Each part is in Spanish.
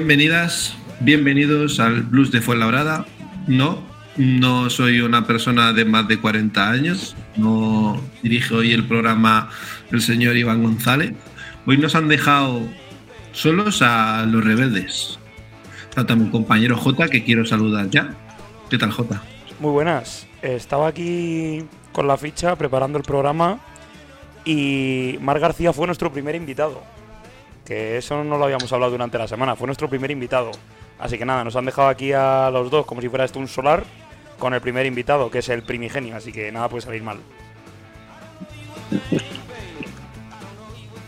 Bienvenidas, bienvenidos al Blues de Fuenlabrada. No, no soy una persona de más de 40 años, no dirige hoy el programa el señor Iván González. Hoy nos han dejado solos a los rebeldes. Tanto a mi compañero J, que quiero saludar ya. ¿Qué tal, J? Muy buenas. Estaba aquí con la ficha preparando el programa y Mar García fue nuestro primer invitado que eso no lo habíamos hablado durante la semana, fue nuestro primer invitado. Así que nada, nos han dejado aquí a los dos como si fuera esto un solar con el primer invitado, que es el primigenio, así que nada puede salir mal.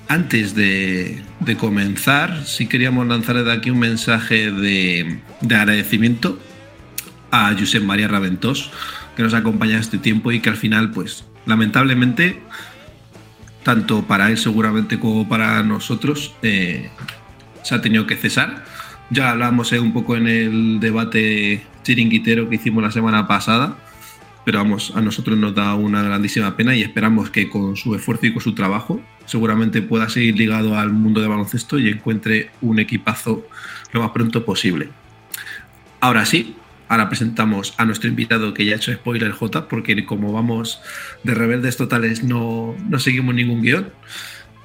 Antes de, comenzar, sí queríamos lanzar de aquí un mensaje de, de agradecimiento a Josep María Raventós, que nos acompaña este tiempo y que al final, pues, lamentablemente, tanto para él seguramente como para nosotros, eh, se ha tenido que cesar. Ya hablamos eh, un poco en el debate chiringuitero que hicimos la semana pasada, pero vamos, a nosotros nos da una grandísima pena y esperamos que con su esfuerzo y con su trabajo seguramente pueda seguir ligado al mundo de baloncesto y encuentre un equipazo lo más pronto posible. Ahora sí, Ahora presentamos a nuestro invitado que ya ha hecho spoiler J, porque como vamos de rebeldes totales no, no seguimos ningún guion,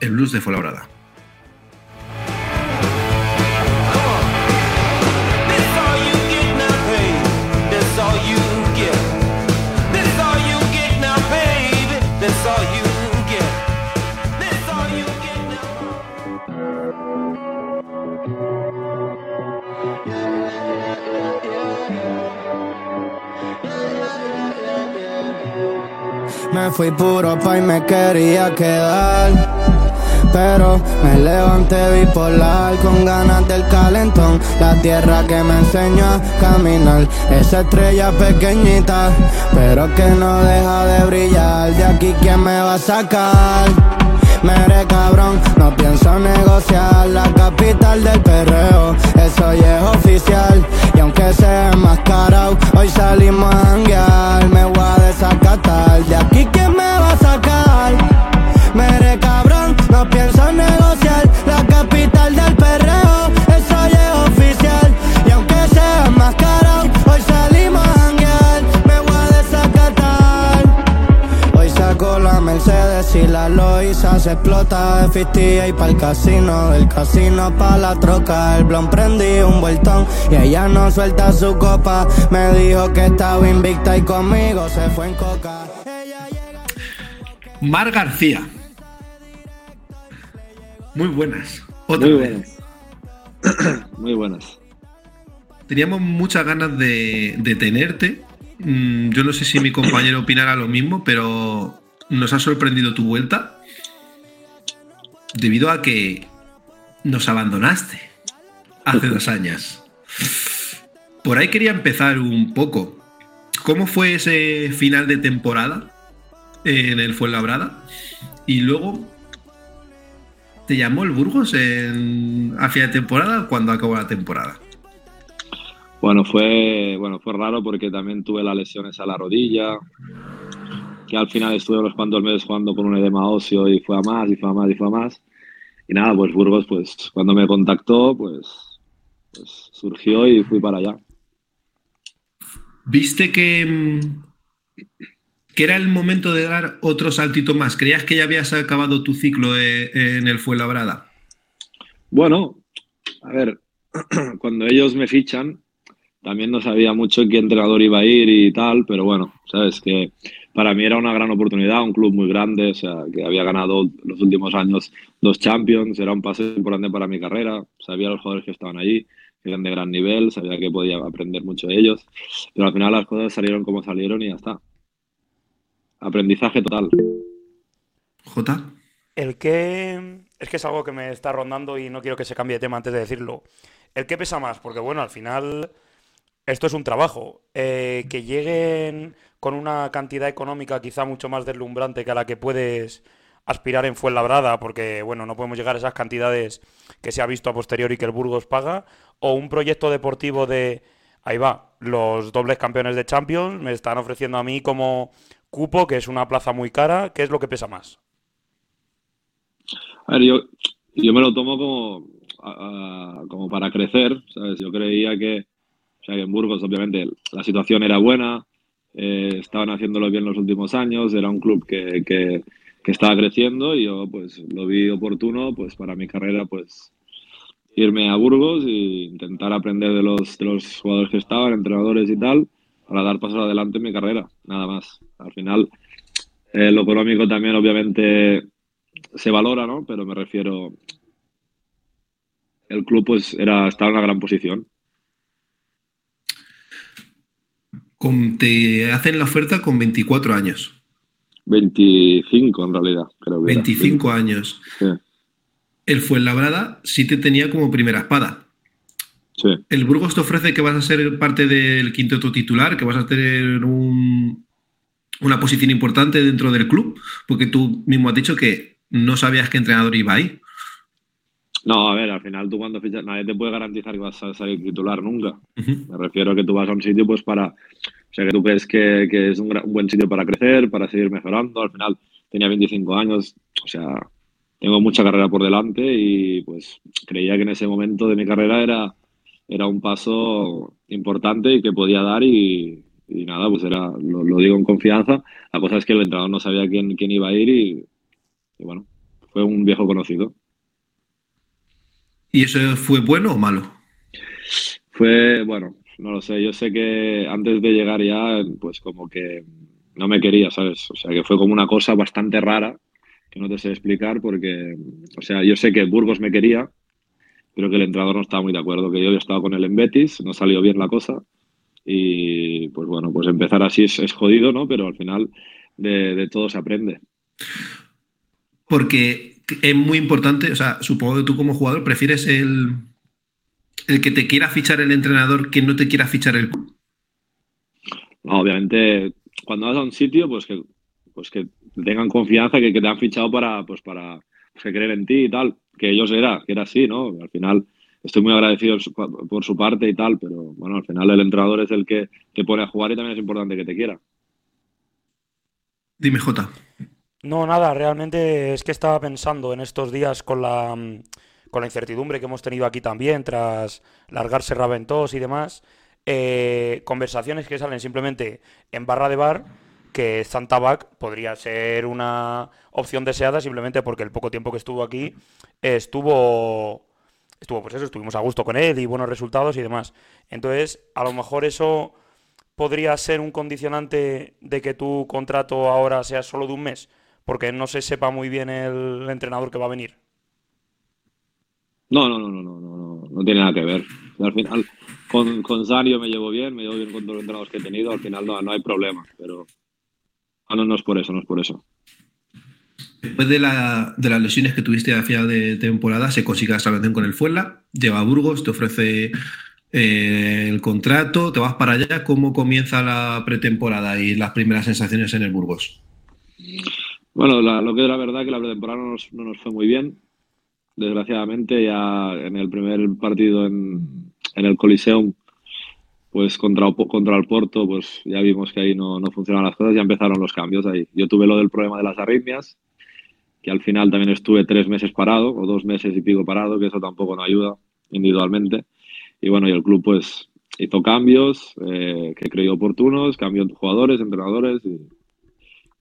el blues de Folabrada. Fui puro pa' y me quería quedar. Pero me levanté bipolar con ganas del calentón. La tierra que me enseñó a caminar. Esa estrella pequeñita, pero que no deja de brillar. De aquí, ¿quién me va a sacar? Mere cabrón, no pienso negociar la capital del perreo, eso ya es oficial. Y aunque sea enmascarado, hoy salimos a hanguear. Me voy a desacatar, de aquí quién me va a sacar. Mere cabrón, no pienso negociar Y la Loiza se explota de 50 y para el casino, del casino pa' la troca. El blon prendí un vueltón y ella no suelta su copa. Me dijo que estaba invicta y conmigo se fue en coca. Mar García. Muy buenas. Otra Muy buenas. Muy buenas. Teníamos muchas ganas de, de tenerte. Mm, yo no sé si mi compañero opinará lo mismo, pero nos ha sorprendido tu vuelta debido a que nos abandonaste hace dos años. Por ahí quería empezar un poco. ¿Cómo fue ese final de temporada en el Fuenlabrada? Y luego te llamó el Burgos en, hacia temporada cuando acabó la temporada. Bueno, fue bueno fue raro porque también tuve las lesiones a la rodilla, que al final estuve los cuantos meses jugando con un edema óseo y fue a más y fue a más y fue a más. Y nada, pues Burgos, pues cuando me contactó, pues, pues surgió y fui para allá. ¿Viste que, mm, que era el momento de dar otro saltito más? ¿Creías que ya habías acabado tu ciclo eh, en el Fuenlabrada? Bueno, a ver, cuando ellos me fichan, también no sabía mucho qué entrenador iba a ir y tal, pero bueno, sabes que para mí era una gran oportunidad, un club muy grande, o sea, que había ganado los últimos años dos Champions, era un paso importante para mi carrera, sabía los jugadores que estaban allí, que eran de gran nivel, sabía que podía aprender mucho de ellos, pero al final las cosas salieron como salieron y ya está. Aprendizaje total. J. El que es que es algo que me está rondando y no quiero que se cambie de tema antes de decirlo. El que pesa más, porque bueno, al final esto es un trabajo. Eh, que lleguen con una cantidad económica quizá mucho más deslumbrante que a la que puedes aspirar en Fuenlabrada, porque bueno, no podemos llegar a esas cantidades que se ha visto a posteriori que el Burgos paga, o un proyecto deportivo de, ahí va, los dobles campeones de Champions me están ofreciendo a mí como cupo, que es una plaza muy cara, ¿qué es lo que pesa más? A ver, yo, yo me lo tomo como como para crecer. Yo creía que, en Burgos obviamente la situación era buena, eh, estaban haciéndolo bien los últimos años, era un club que, que, que, estaba creciendo y yo pues lo vi oportuno pues para mi carrera pues irme a Burgos e intentar aprender de los, de los jugadores que estaban, entrenadores y tal, para dar pasos adelante en mi carrera, nada más. Al final, eh, lo económico también obviamente se valora, ¿no? Pero me refiero, el club pues era, estaba en una gran posición. Te hacen la oferta con 24 años. 25 en realidad, creo que 25 años. Sí. El Fuenlabrada sí te tenía como primera espada. Sí. El Burgos te ofrece que vas a ser parte del quinteto titular, que vas a tener una posición importante dentro del club, porque tú mismo has dicho que no sabías qué entrenador iba ahí. No, a ver, al final tú cuando fichas, nadie te puede garantizar que vas a salir titular nunca. Me refiero a que tú vas a un sitio pues para, o sea, que tú crees que, es un, un, buen sitio para crecer, para seguir mejorando. Al final tenía 25 años, o sea, tengo mucha carrera por delante y pues creía que en ese momento de mi carrera era, era un paso importante y que podía dar y, nada, pues era, lo, digo en confianza. La cosa es que el entrenador no sabía quién, quién iba a ir y bueno, fue un viejo conocido. ¿Y eso fue bueno o malo? Fue, bueno, no lo sé. Yo sé que antes de llegar ya, pues como que no me quería, ¿sabes? O sea, que fue como una cosa bastante rara que no te sé explicar porque, o sea, yo sé que Burgos me quería, pero que el entrenador no estaba muy de acuerdo, que yo había estado con él en Betis, no salió bien la cosa y pues bueno, pues empezar así es, jodido, ¿no? Pero al final de, de todo se aprende. Porque es muy importante, o sea, supongo que tú como jugador prefieres el, el que te quiera fichar el entrenador que no te quiera fichar el club. obviamente, cuando vas a un sitio, pues que, pues que tengan confianza que, que te han fichado para, pues para pues creer en ti y tal. Que ellos era, que era así, ¿no? Al final estoy muy agradecido por su parte y tal, pero bueno, al final el entrenador es el que te pone a jugar y también es importante que te quiera. Dime, Jota. No, nada, realmente es que estaba pensando en estos días con la, mm, con la incertidumbre que hemos tenido aquí también, tras largarse Raventós y demás, eh, conversaciones que salen simplemente en barra de bar, que Zantabac podría ser una opción deseada simplemente porque el poco tiempo que estuvo aquí estuvo, estuvo, pues eso, estuvimos a gusto con él y buenos resultados y demás. Entonces, a lo mejor eso podría ser un condicionante de que tu contrato ahora sea solo de un mes porque no se sepa muy bien el entrenador que va a venir. No, no, no, no, no, no, no, tiene nada que ver. Al final, con, con Sario me llevo bien, me llevo bien con todos los entrenadores que he tenido, al final no, no hay problema, pero no, no es por eso, no es por eso. Después de, la, de las lesiones que tuviste a final de temporada, se consigue la salvación con el Fuenla, lleva a Burgos, te ofrece eh, el contrato, te vas para allá. ¿Cómo comienza la pretemporada y las primeras sensaciones en el Burgos? Bueno, lo que es la verdad que la pretemporada no nos, no nos fue muy bien. Desgraciadamente, ya en el primer partido en, en el Coliseum, pues contra, contra el Porto, pues ya vimos que ahí no, no funcionaban las cosas, ya empezaron los cambios ahí. Yo tuve lo del problema de las arritmias, que al final también estuve tres meses parado, o dos meses y pico parado, que eso tampoco no ayuda individualmente. Y bueno, y el club pues hizo cambios eh, que creyó oportunos, cambió jugadores, entrenadores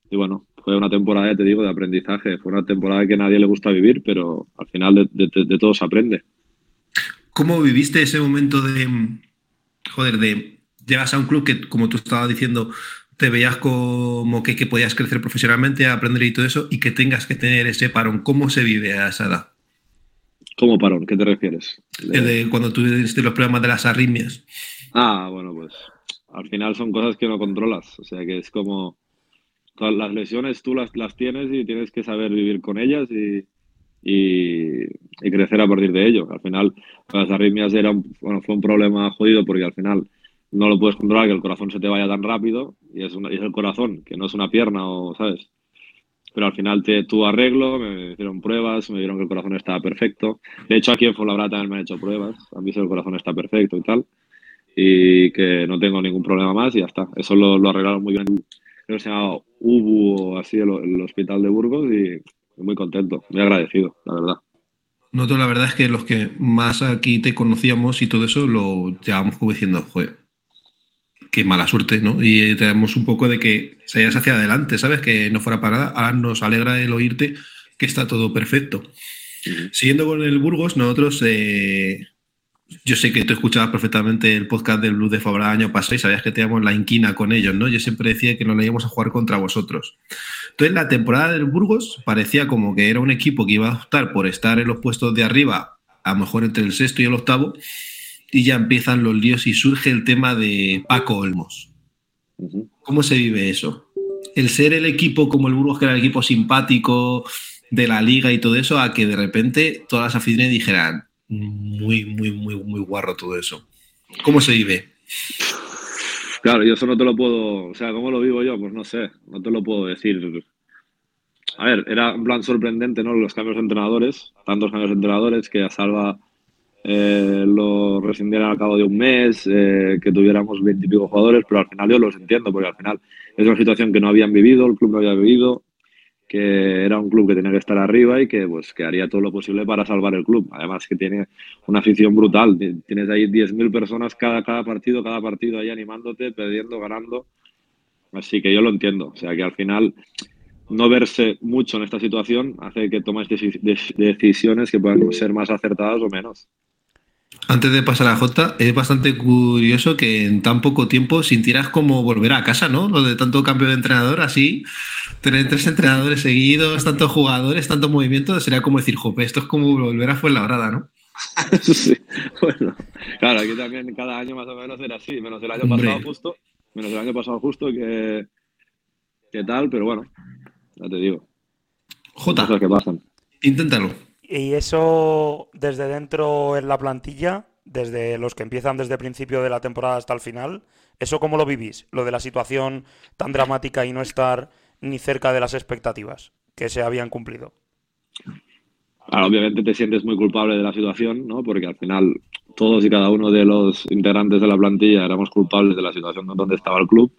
y bueno, fue una temporada, te digo, de aprendizaje. Fue una temporada que a nadie le gusta vivir, pero al final de, de, todo se aprende. ¿Cómo viviste ese momento de, joder, de llegas a un club que, como tú estabas diciendo, te veías como que, que, podías crecer profesionalmente, aprender y todo eso, y que tengas que tener ese parón. ¿Cómo se vive a esa edad? ¿Cómo parón? ¿Qué te refieres? De... cuando tuviste los problemas de las arritmias. Ah, bueno, pues al final son cosas que no controlas. O sea que es como las lesiones tú las, las tienes y tienes que saber vivir con ellas y, y, crecer a partir de ello. Al final, las arritmias era bueno, fue un problema jodido porque al final no lo puedes controlar que el corazón se te vaya tan rápido y es, es el corazón, que no es una pierna o, ¿sabes? Pero al final te, tuvo arreglo, me hicieron pruebas, me dijeron que el corazón estaba perfecto. De hecho, aquí en Fuenlabrada también me han hecho pruebas, han visto que el corazón está perfecto y tal. Y que no tengo ningún problema más y ya está. Eso lo, lo arreglaron muy bien creo que se llama Ubu, así, el, el, hospital de Burgos, y muy contento, muy agradecido, la verdad. Nosotros la verdad es que los que más aquí te conocíamos y todo eso lo llevábamos como diciendo, joder, qué mala suerte, ¿no? Y tenemos un poco de que se vayas hacia adelante, ¿sabes? Que no fuera para nada. Ahora nos alegra el oírte que está todo perfecto. Siguiendo con el Burgos, nosotros, eh, yo sé que tú escuchabas perfectamente el podcast del Blue de Fabra año pasado y sabías que teníamos la inquina con ellos, ¿no? Yo siempre decía que nos la íbamos a jugar contra vosotros. Entonces, la temporada del Burgos parecía como que era un equipo que iba a optar por estar en los puestos de arriba, a lo mejor entre el sexto y el octavo, y ya empiezan los líos y surge el tema de Paco Olmos. ¿Cómo se vive eso? El ser el equipo como el Burgos, que era el equipo simpático de la liga y todo eso, a que de repente todas las aficiones dijeran, muy, muy, muy, muy guarro todo eso. ¿Cómo se vive? Claro, yo eso no te lo puedo, o sea, ¿cómo lo vivo yo? Pues no sé, no te lo puedo decir. A ver, era un plan sorprendente, ¿no? Los cambios de entrenadores, tantos cambios de entrenadores que a Salva eh, lo rescindieran al cabo de un mes, eh, que tuviéramos veintipico jugadores, pero al final yo los entiendo, porque al final es una situación que no habían vivido, el club no había vivido, que era un club que tenía que estar arriba y que pues que haría todo lo posible para salvar el club. Además que tiene una afición brutal, tienes ahí 10.000 personas cada, cada partido, cada partido ahí animándote, perdiendo, ganando. Así que yo lo entiendo, o sea que al final no verse mucho en esta situación hace que tomes decisiones que puedan ser más acertadas o menos. Antes de pasar a J, es bastante curioso que en tan poco tiempo sintieras como volver a casa, ¿no? Lo de tanto cambio de entrenador, así, tener tres entrenadores seguidos, tantos jugadores, tanto movimiento, sería como decir, jope, esto es como volver a Fuenlabrada, ¿no? sí, bueno, claro, aquí también cada año más o menos era así, menos el año pasado justo, menos el año pasado justo que, que tal, pero bueno, ya te digo. J, cosas que pasan. inténtalo. Y eso desde dentro en la plantilla, desde los que empiezan desde el principio de la temporada hasta el final, ¿eso cómo lo vivís? Lo de la situación tan dramática y no estar ni cerca de las expectativas que se habían cumplido. obviamente te sientes muy culpable de la situación, ¿no? Porque al final todos y cada uno de los integrantes de la plantilla éramos culpables de la situación donde estaba el club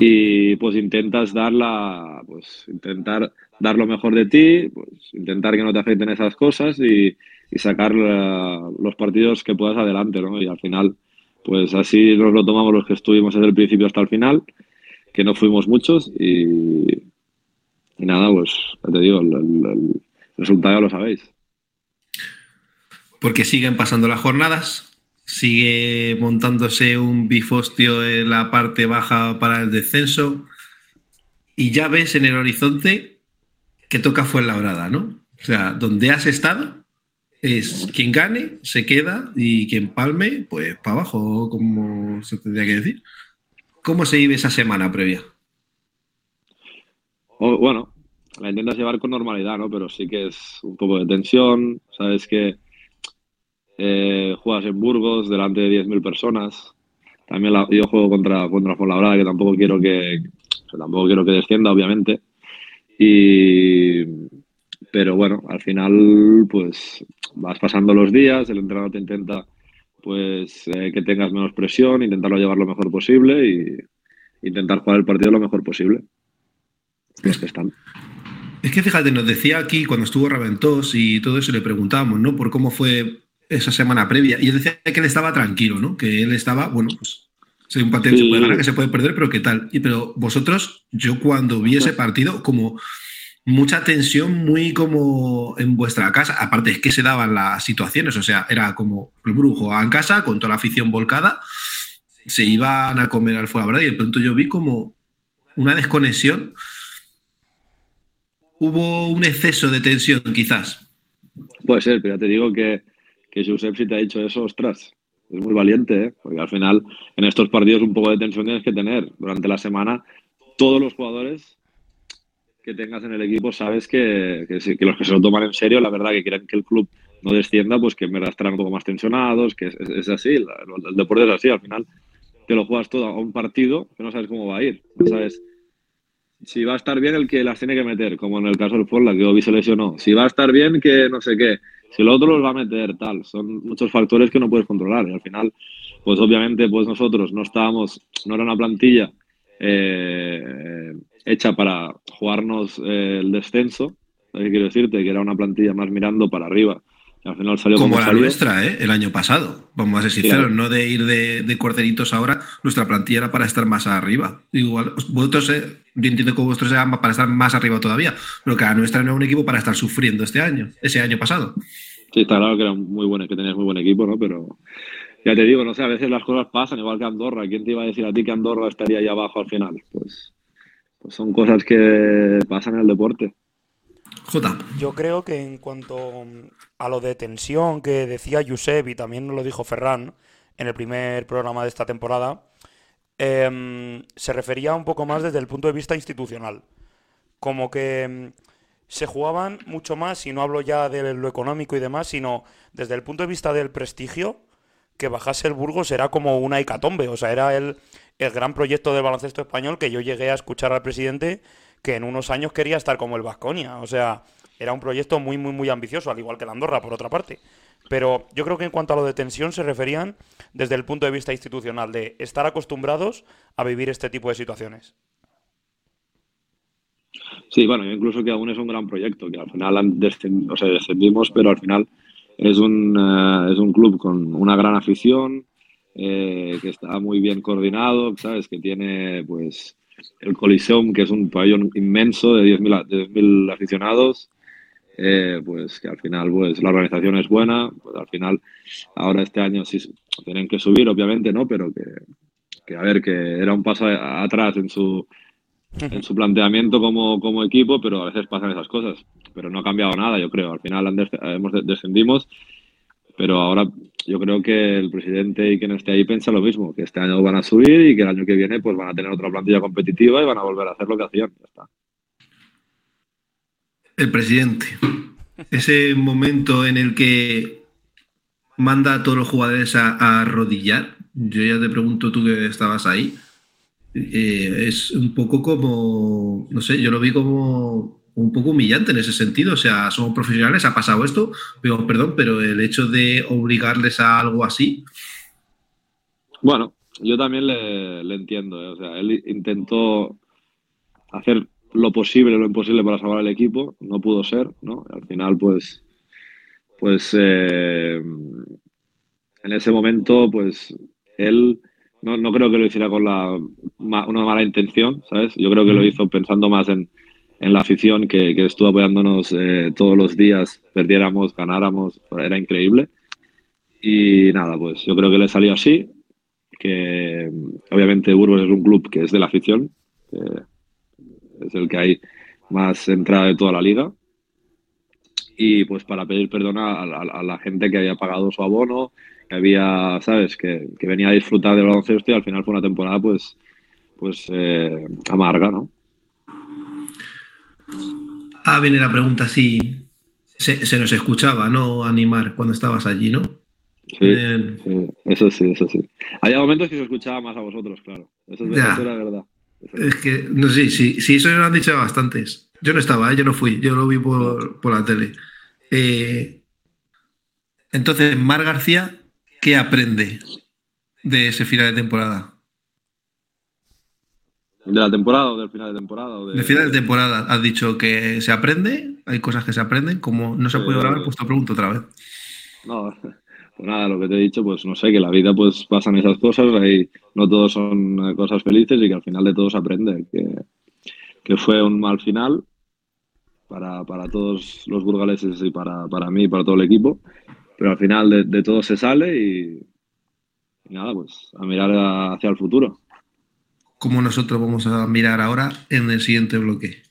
y pues intentas dar la, pues intentar dar lo mejor de ti, pues intentar que no te afecten esas cosas y, sacar eh, los partidos que puedas adelante, ¿no? Y al final, pues así nos lo tomamos los que estuvimos desde el principio hasta el final, que no fuimos muchos y, nada, pues te digo, el, resultado ya lo sabéis. Porque siguen pasando las jornadas, sigue montándose un bifostio en la parte baja para el descenso y ya ves en el horizonte que toca fue la Fuenlabrada, ¿no? O sea, donde has estado es quien gane, se queda y quien palme, pues para abajo, como se tendría que decir. ¿Cómo se vive esa semana previa? bueno, la intentas llevar con normalidad, ¿no? Pero sí que es un poco de tensión, sabes que eh, juegas en Burgos delante de 10.000 personas. También yo juego contra, contra Fuenlabrada, que tampoco quiero que, tampoco quiero que descienda, obviamente. Y, pero bueno, al final, pues vas pasando los días, el entrenador te intenta pues eh, que tengas menos presión, intentarlo llevar lo mejor posible y intentar jugar el partido lo mejor posible. Los que están. Es que fíjate, nos decía aquí cuando estuvo Raventós y todo eso, le preguntábamos, ¿no? Por cómo fue esa semana previa. Y él decía que él estaba tranquilo, ¿no? Que él estaba, bueno, pues Sí, un partido se puede ganar, que se puede perder, pero ¿qué tal? Y, pero vosotros, yo cuando vi ese partido, como mucha tensión, muy como en vuestra casa. Aparte, es que se daban las situaciones, o sea, era como el brujo en casa con toda la afición volcada, se iban a comer al fuera, y de pronto yo vi como una desconexión. Hubo un exceso de tensión, quizás. Puede ser, pero te digo que, que Josep, si te ha dicho eso, ostras, es muy valiente, ¿eh? porque al final en estos partidos un poco de tensión tienes que tener. Durante la semana, todos los jugadores que tengas en el equipo sabes que, que, los que se lo toman en serio, la verdad que quieren que el club no descienda, pues que en verdad estarán un poco más tensionados, que es, así, el, deporte es así, al final te lo juegas todo a un partido que no sabes cómo va a ir, no sabes si va a estar bien el que las tiene que meter, como en el caso del Forla, que Obi se lesionó, si va a estar bien que no sé qué, si el otro los va a meter, tal. Son muchos factores que no puedes controlar. Y al final, pues obviamente, pues nosotros no estábamos, no era una plantilla eh, hecha para jugarnos eh, el descenso. quiero decirte? Que era una plantilla más mirando para arriba, al final salió como, como, la salió. nuestra, ¿eh? el año pasado. Vamos a ser sinceros, no de ir de, de corderitos ahora. Nuestra plantilla era para estar más arriba. Igual, vosotros, eh, yo entiendo que vosotros eran para estar más arriba todavía, pero que la nuestra no era un equipo para estar sufriendo este año, ese año pasado. Sí, está claro que era muy buen, que tenías muy buen equipo, ¿no? Pero ya te digo, no sé, a veces las cosas pasan, igual que Andorra. ¿Quién te iba a decir a ti que Andorra estaría ahí abajo al final? Pues, pues son cosas que pasan en el deporte. Yo creo que en cuanto a lo de tensión que decía Josep y también lo dijo Ferran en el primer programa de esta temporada, em, se refería un poco más desde el punto de vista institucional. Como que em, se jugaban mucho más, y no hablo ya de lo económico y demás, sino desde el punto de vista del prestigio, que bajase el Burgos era como una hecatombe. O sea, era el, el gran proyecto del baloncesto español que yo llegué a escuchar al presidente que en unos años quería estar como el Vasconia. O sea, era un proyecto muy, muy, muy ambicioso, al igual que la Andorra, por otra parte. Pero yo creo que en cuanto a lo de tensión se referían desde el punto de vista institucional, de estar acostumbrados a vivir este tipo de situaciones. Sí, bueno, yo incluso que aún es un gran proyecto, que al final descend o sea, descendimos, pero al final es un, uh, es un club con una gran afición, eh, que está muy bien coordinado, ¿sabes? Que tiene, pues, el Coliseum, que es un pabellón inmenso de 10.000 aficionados, eh, pues que al final pues la organización es buena, pues al final ahora este año sí tienen que subir, obviamente, ¿no? Pero que, que a ver, que era un paso atrás en su, en su planteamiento como, como equipo, pero a veces pasan esas cosas. Pero no ha cambiado nada, yo creo. Al final hemos descendimos, pero ahora yo creo que el presidente y quien esté ahí piensa lo mismo, que este año van a subir y que el año que viene pues van a tener otra plantilla competitiva y van a volver a hacer lo que hacían. Ya está. El presidente. Ese momento en el que manda a todos los jugadores a, a arrodillar. Yo ya te pregunto tú que estabas ahí. Eh, es un poco como, no sé, yo lo vi como un poco humillante en ese sentido. O sea, somos profesionales, ha pasado esto, pero perdón, pero el hecho de obligarles a algo así. Bueno, yo también le, le entiendo. ¿eh? O sea, él intentó hacer lo posible, lo imposible para salvar al equipo. No pudo ser, ¿no? Al final, pues, pues eh, en ese momento, pues él no, no, creo que lo hiciera con la, una mala intención, ¿sabes? Yo creo que lo hizo pensando más en, en la afición que, que, estuvo apoyándonos eh, todos los días, perdiéramos, ganáramos, era increíble. Y nada, pues yo creo que le salió así, que obviamente Burgos es un club que es de la afición, es el que hay más entrada de toda la liga. Y pues para pedir perdón a la gente que había pagado su abono, que había, ¿sabes? Que, que, venía a disfrutar del baloncesto y al final fue una temporada, pues, pues eh, amarga, ¿no? Ah, viene la pregunta si se, se, nos escuchaba, ¿no? Animar cuando estabas allí, ¿no? Sí, eh, sí, eso sí, eso sí. Había momentos que se escuchaba más a vosotros, claro. Eso es, ya. eso era verdad. Eso es que, no sé, sí, sí, eso me lo han dicho bastantes. Yo no estaba, ¿eh? yo no fui, yo lo vi por, por la tele. Eh, entonces, Mar García, ¿qué aprende de ese final de temporada? ¿De la temporada o del final de temporada? O de... Del final de temporada. Has dicho que se aprende, hay cosas que se aprenden. Como no se puede grabar, pues te pregunto otra vez. No, pues nada, lo que te he dicho, pues no sé, que la vida pues pasan esas cosas, ahí no todos son cosas felices y que al final de todo se aprende. Que, que fue un mal final para, para todos los burgaleses y para, para mí y para todo el equipo pero al final de, de todo se sale y, y, nada, pues a mirar hacia el futuro. Como nosotros vamos a mirar ahora en el siguiente bloque.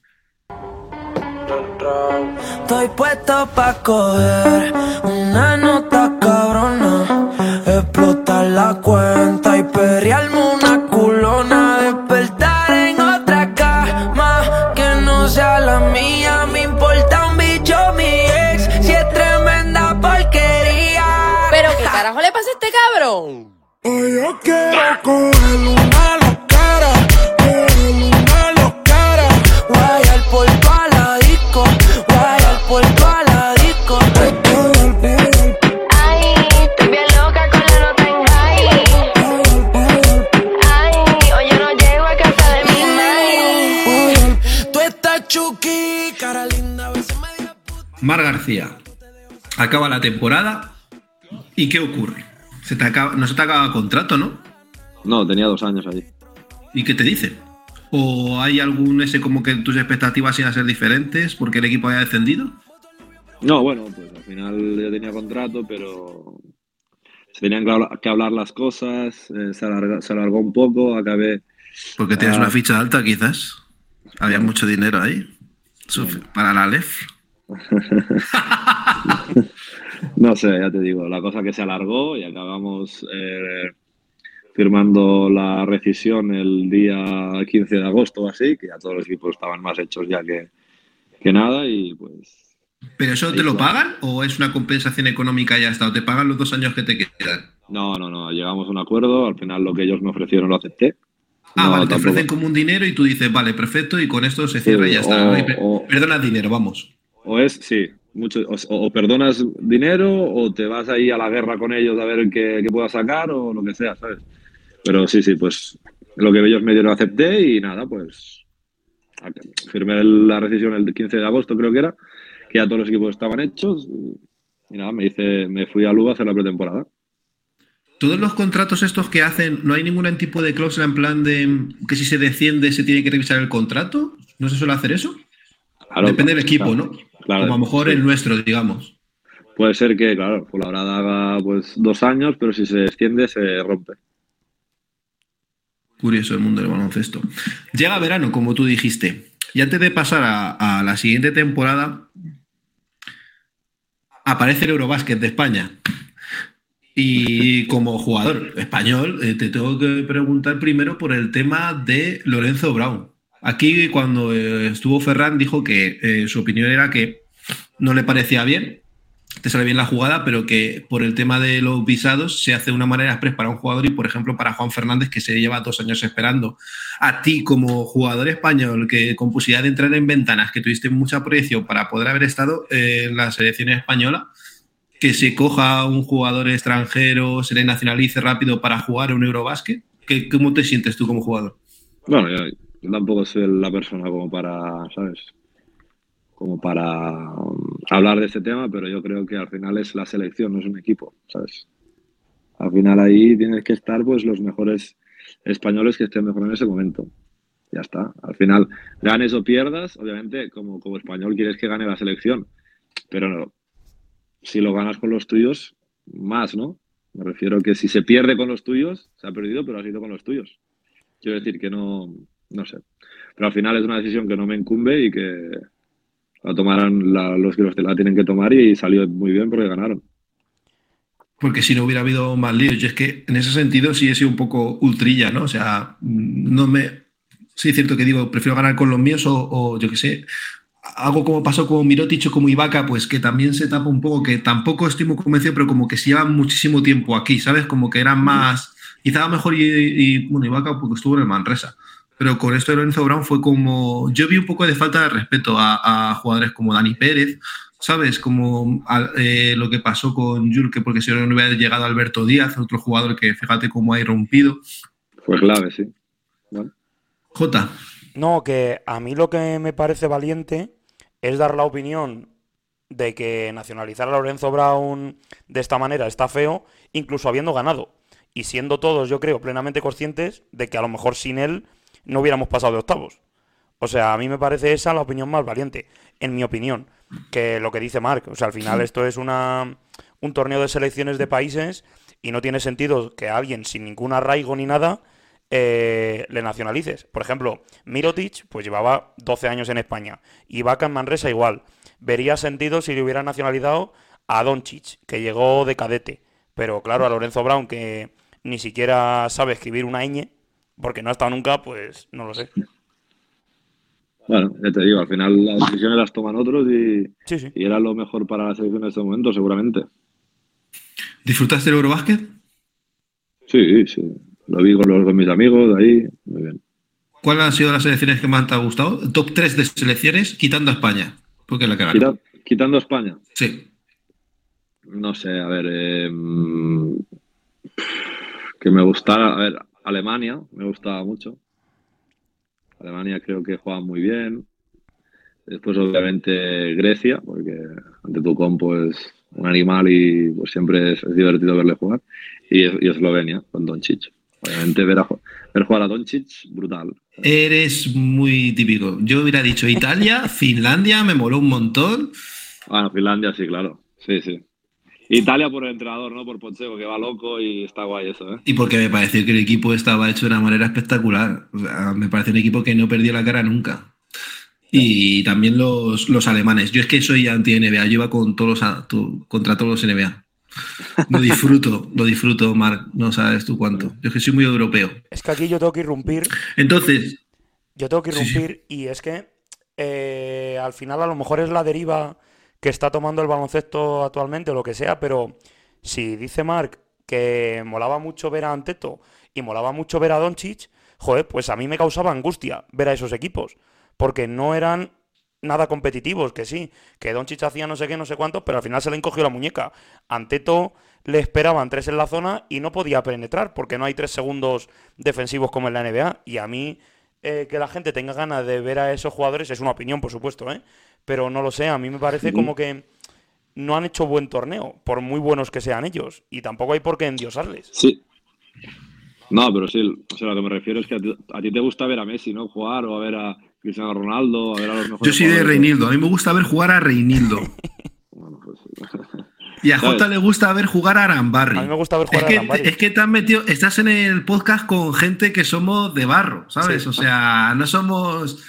Estoy puesto pa' coger una nota cabrona, explotar la cuenta y perrearme una culona, despertar en otra cama que no sea la mía, me importa un bicho mi ex, si es tremenda porquería. ¿Pero qué carajo le pasa a este cabrón? Hoy yo quiero coger García. acaba la temporada y ¿qué ocurre? Se te acaba, no se te acaba contrato, ¿no? No, tenía dos años allí. ¿Y qué te dicen? ¿O hay algún ese como que tus expectativas iban a ser diferentes porque el equipo había descendido? No, bueno, pues al final yo tenía contrato, pero se tenían que hablar, las cosas, eh, se, alargó un poco, acabé... Porque tienes Ah. una ficha alta, quizás. Había mucho dinero ahí. Para la LEF. No sé, ya te digo, la cosa que se alargó y acabamos eh, firmando la rescisión el día 15 de agosto o así, que ya todos los equipos estaban más hechos ya que, que nada y pues... ¿Pero eso te lo pagan o es una compensación económica y ya está? ¿O te pagan los dos años que te quedan? No, no, no, llegamos a un acuerdo, al final lo que ellos me ofrecieron lo acepté. Ah, No, vale, te tampoco- ofrecen como un dinero y tú dices, vale, perfecto, y con esto se cierra y ya está. o- Perdona dinero, vamos. O es, sí, mucho, o, perdonas dinero o te vas ahí a la guerra con ellos a ver qué, qué puedas sacar o lo que sea, ¿sabes? Pero sí, sí, pues lo que ellos me dieron acepté y nada, pues firmé la rescisión el 15 de agosto creo que era, que ya todos los equipos estaban hechos y, nada, me hice, me fui a Lugo a hacer la pretemporada. Todos los contratos estos que hacen, ¿no hay ningún tipo de cláusula en plan de que si se desciende se tiene que revisar el contrato? ¿No se suele hacer eso? Claro, Depende del equipo, claro, ¿no? Claro, Como a lo mejor sí. el nuestro, digamos. Puede ser que, claro, por la hora haga pues dos años, pero si se extiende se rompe. Curioso el mundo del baloncesto. Llega verano, como tú dijiste. Y antes de pasar a, a la siguiente temporada, aparece el Eurobásquet de España. Y como jugador español, eh, te tengo que preguntar primero por el tema de Lorenzo Brown. Aquí, cuando eh, estuvo Ferran, dijo que eh, su opinión era que no le parecía bien, te sale bien la jugada, pero que por el tema de los visados se hace de una manera express para un jugador y, por ejemplo, para Juan Fernández, que se lleva dos años esperando. A ti, como jugador español, que con posibilidad de entrar en ventanas, que tuviste mucha proyección para poder haber estado eh, en la selección española, que se coja un jugador extranjero, se le nacionalice rápido para jugar un Eurobásquet. ¿Qué- ¿Cómo te sientes tú como jugador? Bueno, yo, yo tampoco soy la persona como para, ¿sabes? Como para um, hablar de este tema, pero yo creo que al final es la selección, no es un equipo, ¿sabes? Al final ahí tienes que estar pues los mejores españoles que estén mejor en ese momento. Ya está. Al final, ganes o pierdas, obviamente, como, como español quieres que gane la selección, pero no, si lo ganas con los tuyos, más, ¿no? Me refiero que si se pierde con los tuyos, se ha perdido, pero ha sido con los tuyos. Quiero decir que no, no sé. Pero al final es una decisión que no me incumbe y que la tomarán la- los que los la tienen que tomar y salió muy bien porque ganaron. Porque si no hubiera habido más líos, yo es que en ese sentido sí he sido un poco ultrilla, ¿no? O sea, no me. Sí, es cierto que digo, prefiero ganar con los míos o, o yo qué sé, algo como pasó con Mirotic o como Ibaka, pues que también se tapa un poco, que tampoco estoy muy convencido, pero como que se llevan muchísimo tiempo aquí, ¿sabes? Como que eran más. Quizá mejor, y, y, bueno, Ibaka porque estuvo en el Manresa. Pero con esto de Lorenzo Brown fue como. Yo vi un poco de falta de respeto a, a jugadores como Dani Pérez, ¿sabes? Como a- eh, lo que pasó con Julke, porque si no, no hubiera llegado Alberto Díaz, otro jugador que fíjate cómo ha irrumpido. Fue clave, sí. Bueno, Jota, No, que a mí lo que me parece valiente es dar la opinión de que nacionalizar a Lorenzo Brown de esta manera está feo, incluso habiendo ganado. Y siendo todos, yo creo, plenamente conscientes de que a lo mejor sin él no hubiéramos pasado de octavos. O sea, a mí me parece esa la opinión más valiente, en mi opinión, que lo que dice Marc. O sea, al final esto es una, un torneo de selecciones de países y no tiene sentido que a alguien sin ningún arraigo ni nada eh, le nacionalices. Por ejemplo, Mirotic pues llevaba 12 años en España y Vaca en Manresa igual. Vería sentido si le hubiera nacionalizado a Doncic, que llegó de cadete. Pero claro, a Lorenzo Brown, que ni siquiera sabe escribir una ñ, porque no ha estado nunca, pues no lo sé. bueno, ya te digo, al final las decisiones las toman otros y, Sí, sí. y era lo mejor para la selección en este momento, seguramente. ¿disfrutaste del Eurobásquet? Sí, sí. Lo vi con, los, con mis amigos ahí, muy bien. ¿Cuáles han sido las selecciones que más te ha gustado? Top 3 de selecciones, quitando a España, porque es la que ganó. Quita- quitando a España. Sí. No sé, a ver, eh, que me gustara, a ver, Alemania me gustaba mucho. Alemania creo que juega muy bien. Después, obviamente, Grecia, porque ante tu pues un animal y pues siempre es, es divertido verle jugar. Y, es- y Eslovenia, con Doncic. Obviamente ver, a, ver jugar a Doncic, brutal. Eres muy típico. Yo hubiera dicho Italia, Finlandia, me moló un montón. Bueno, Finlandia sí, claro. Sí, sí. Italia por el entrenador, ¿no? Por Pocheco, que va loco y está guay eso, ¿eh? Y porque me pareció que el equipo estaba hecho de una manera espectacular. O sea, me parece un equipo que no perdió la cara nunca. Y también los, los alemanes. Yo es que soy anti-NBA. Yo iba con todos los, a- tu- contra todos los NBA. Lo disfruto, lo disfruto, Marc. No sabes tú cuánto. Yo es que soy muy europeo. Es que aquí yo tengo que irrumpir Entonces, Yo tengo que Sí, sí. irrumpir y es que eh, al final a lo mejor es la deriva que está tomando el baloncesto actualmente o lo que sea, pero si dice Mark que molaba mucho ver a Anteto y molaba mucho ver a Doncic, joder, pues a mí me causaba angustia ver a esos equipos, porque no eran nada competitivos, que sí, que Doncic hacía no sé qué, no sé cuántos, pero al final se le encogió la muñeca. Anteto le esperaban tres en la zona y no podía penetrar, porque no hay tres segundos defensivos como en la NBA, y a mí eh, que la gente tenga ganas de ver a esos jugadores es una opinión, por supuesto, ¿eh? Pero no lo sé, a mí me parece como que no han hecho buen torneo, por muy buenos que sean ellos, y tampoco hay por qué endiosarles. Sí. No, pero sí, o sea, lo que me refiero es que a ti, a ti te gusta ver a Messi, ¿no? Jugar o a ver a Cristiano Ronaldo, a ver a los mejores yo soy de. Reinildo. A mí me gusta ver jugar a Reinildo. Bueno, pues, Y a Jota le gusta ver jugar a Arambarri. A mí me gusta ver Es jugar a que, Arambarri. es que te has metido, estás en el podcast con gente que somos de barro, ¿sabes? Sí. O sea, no somos.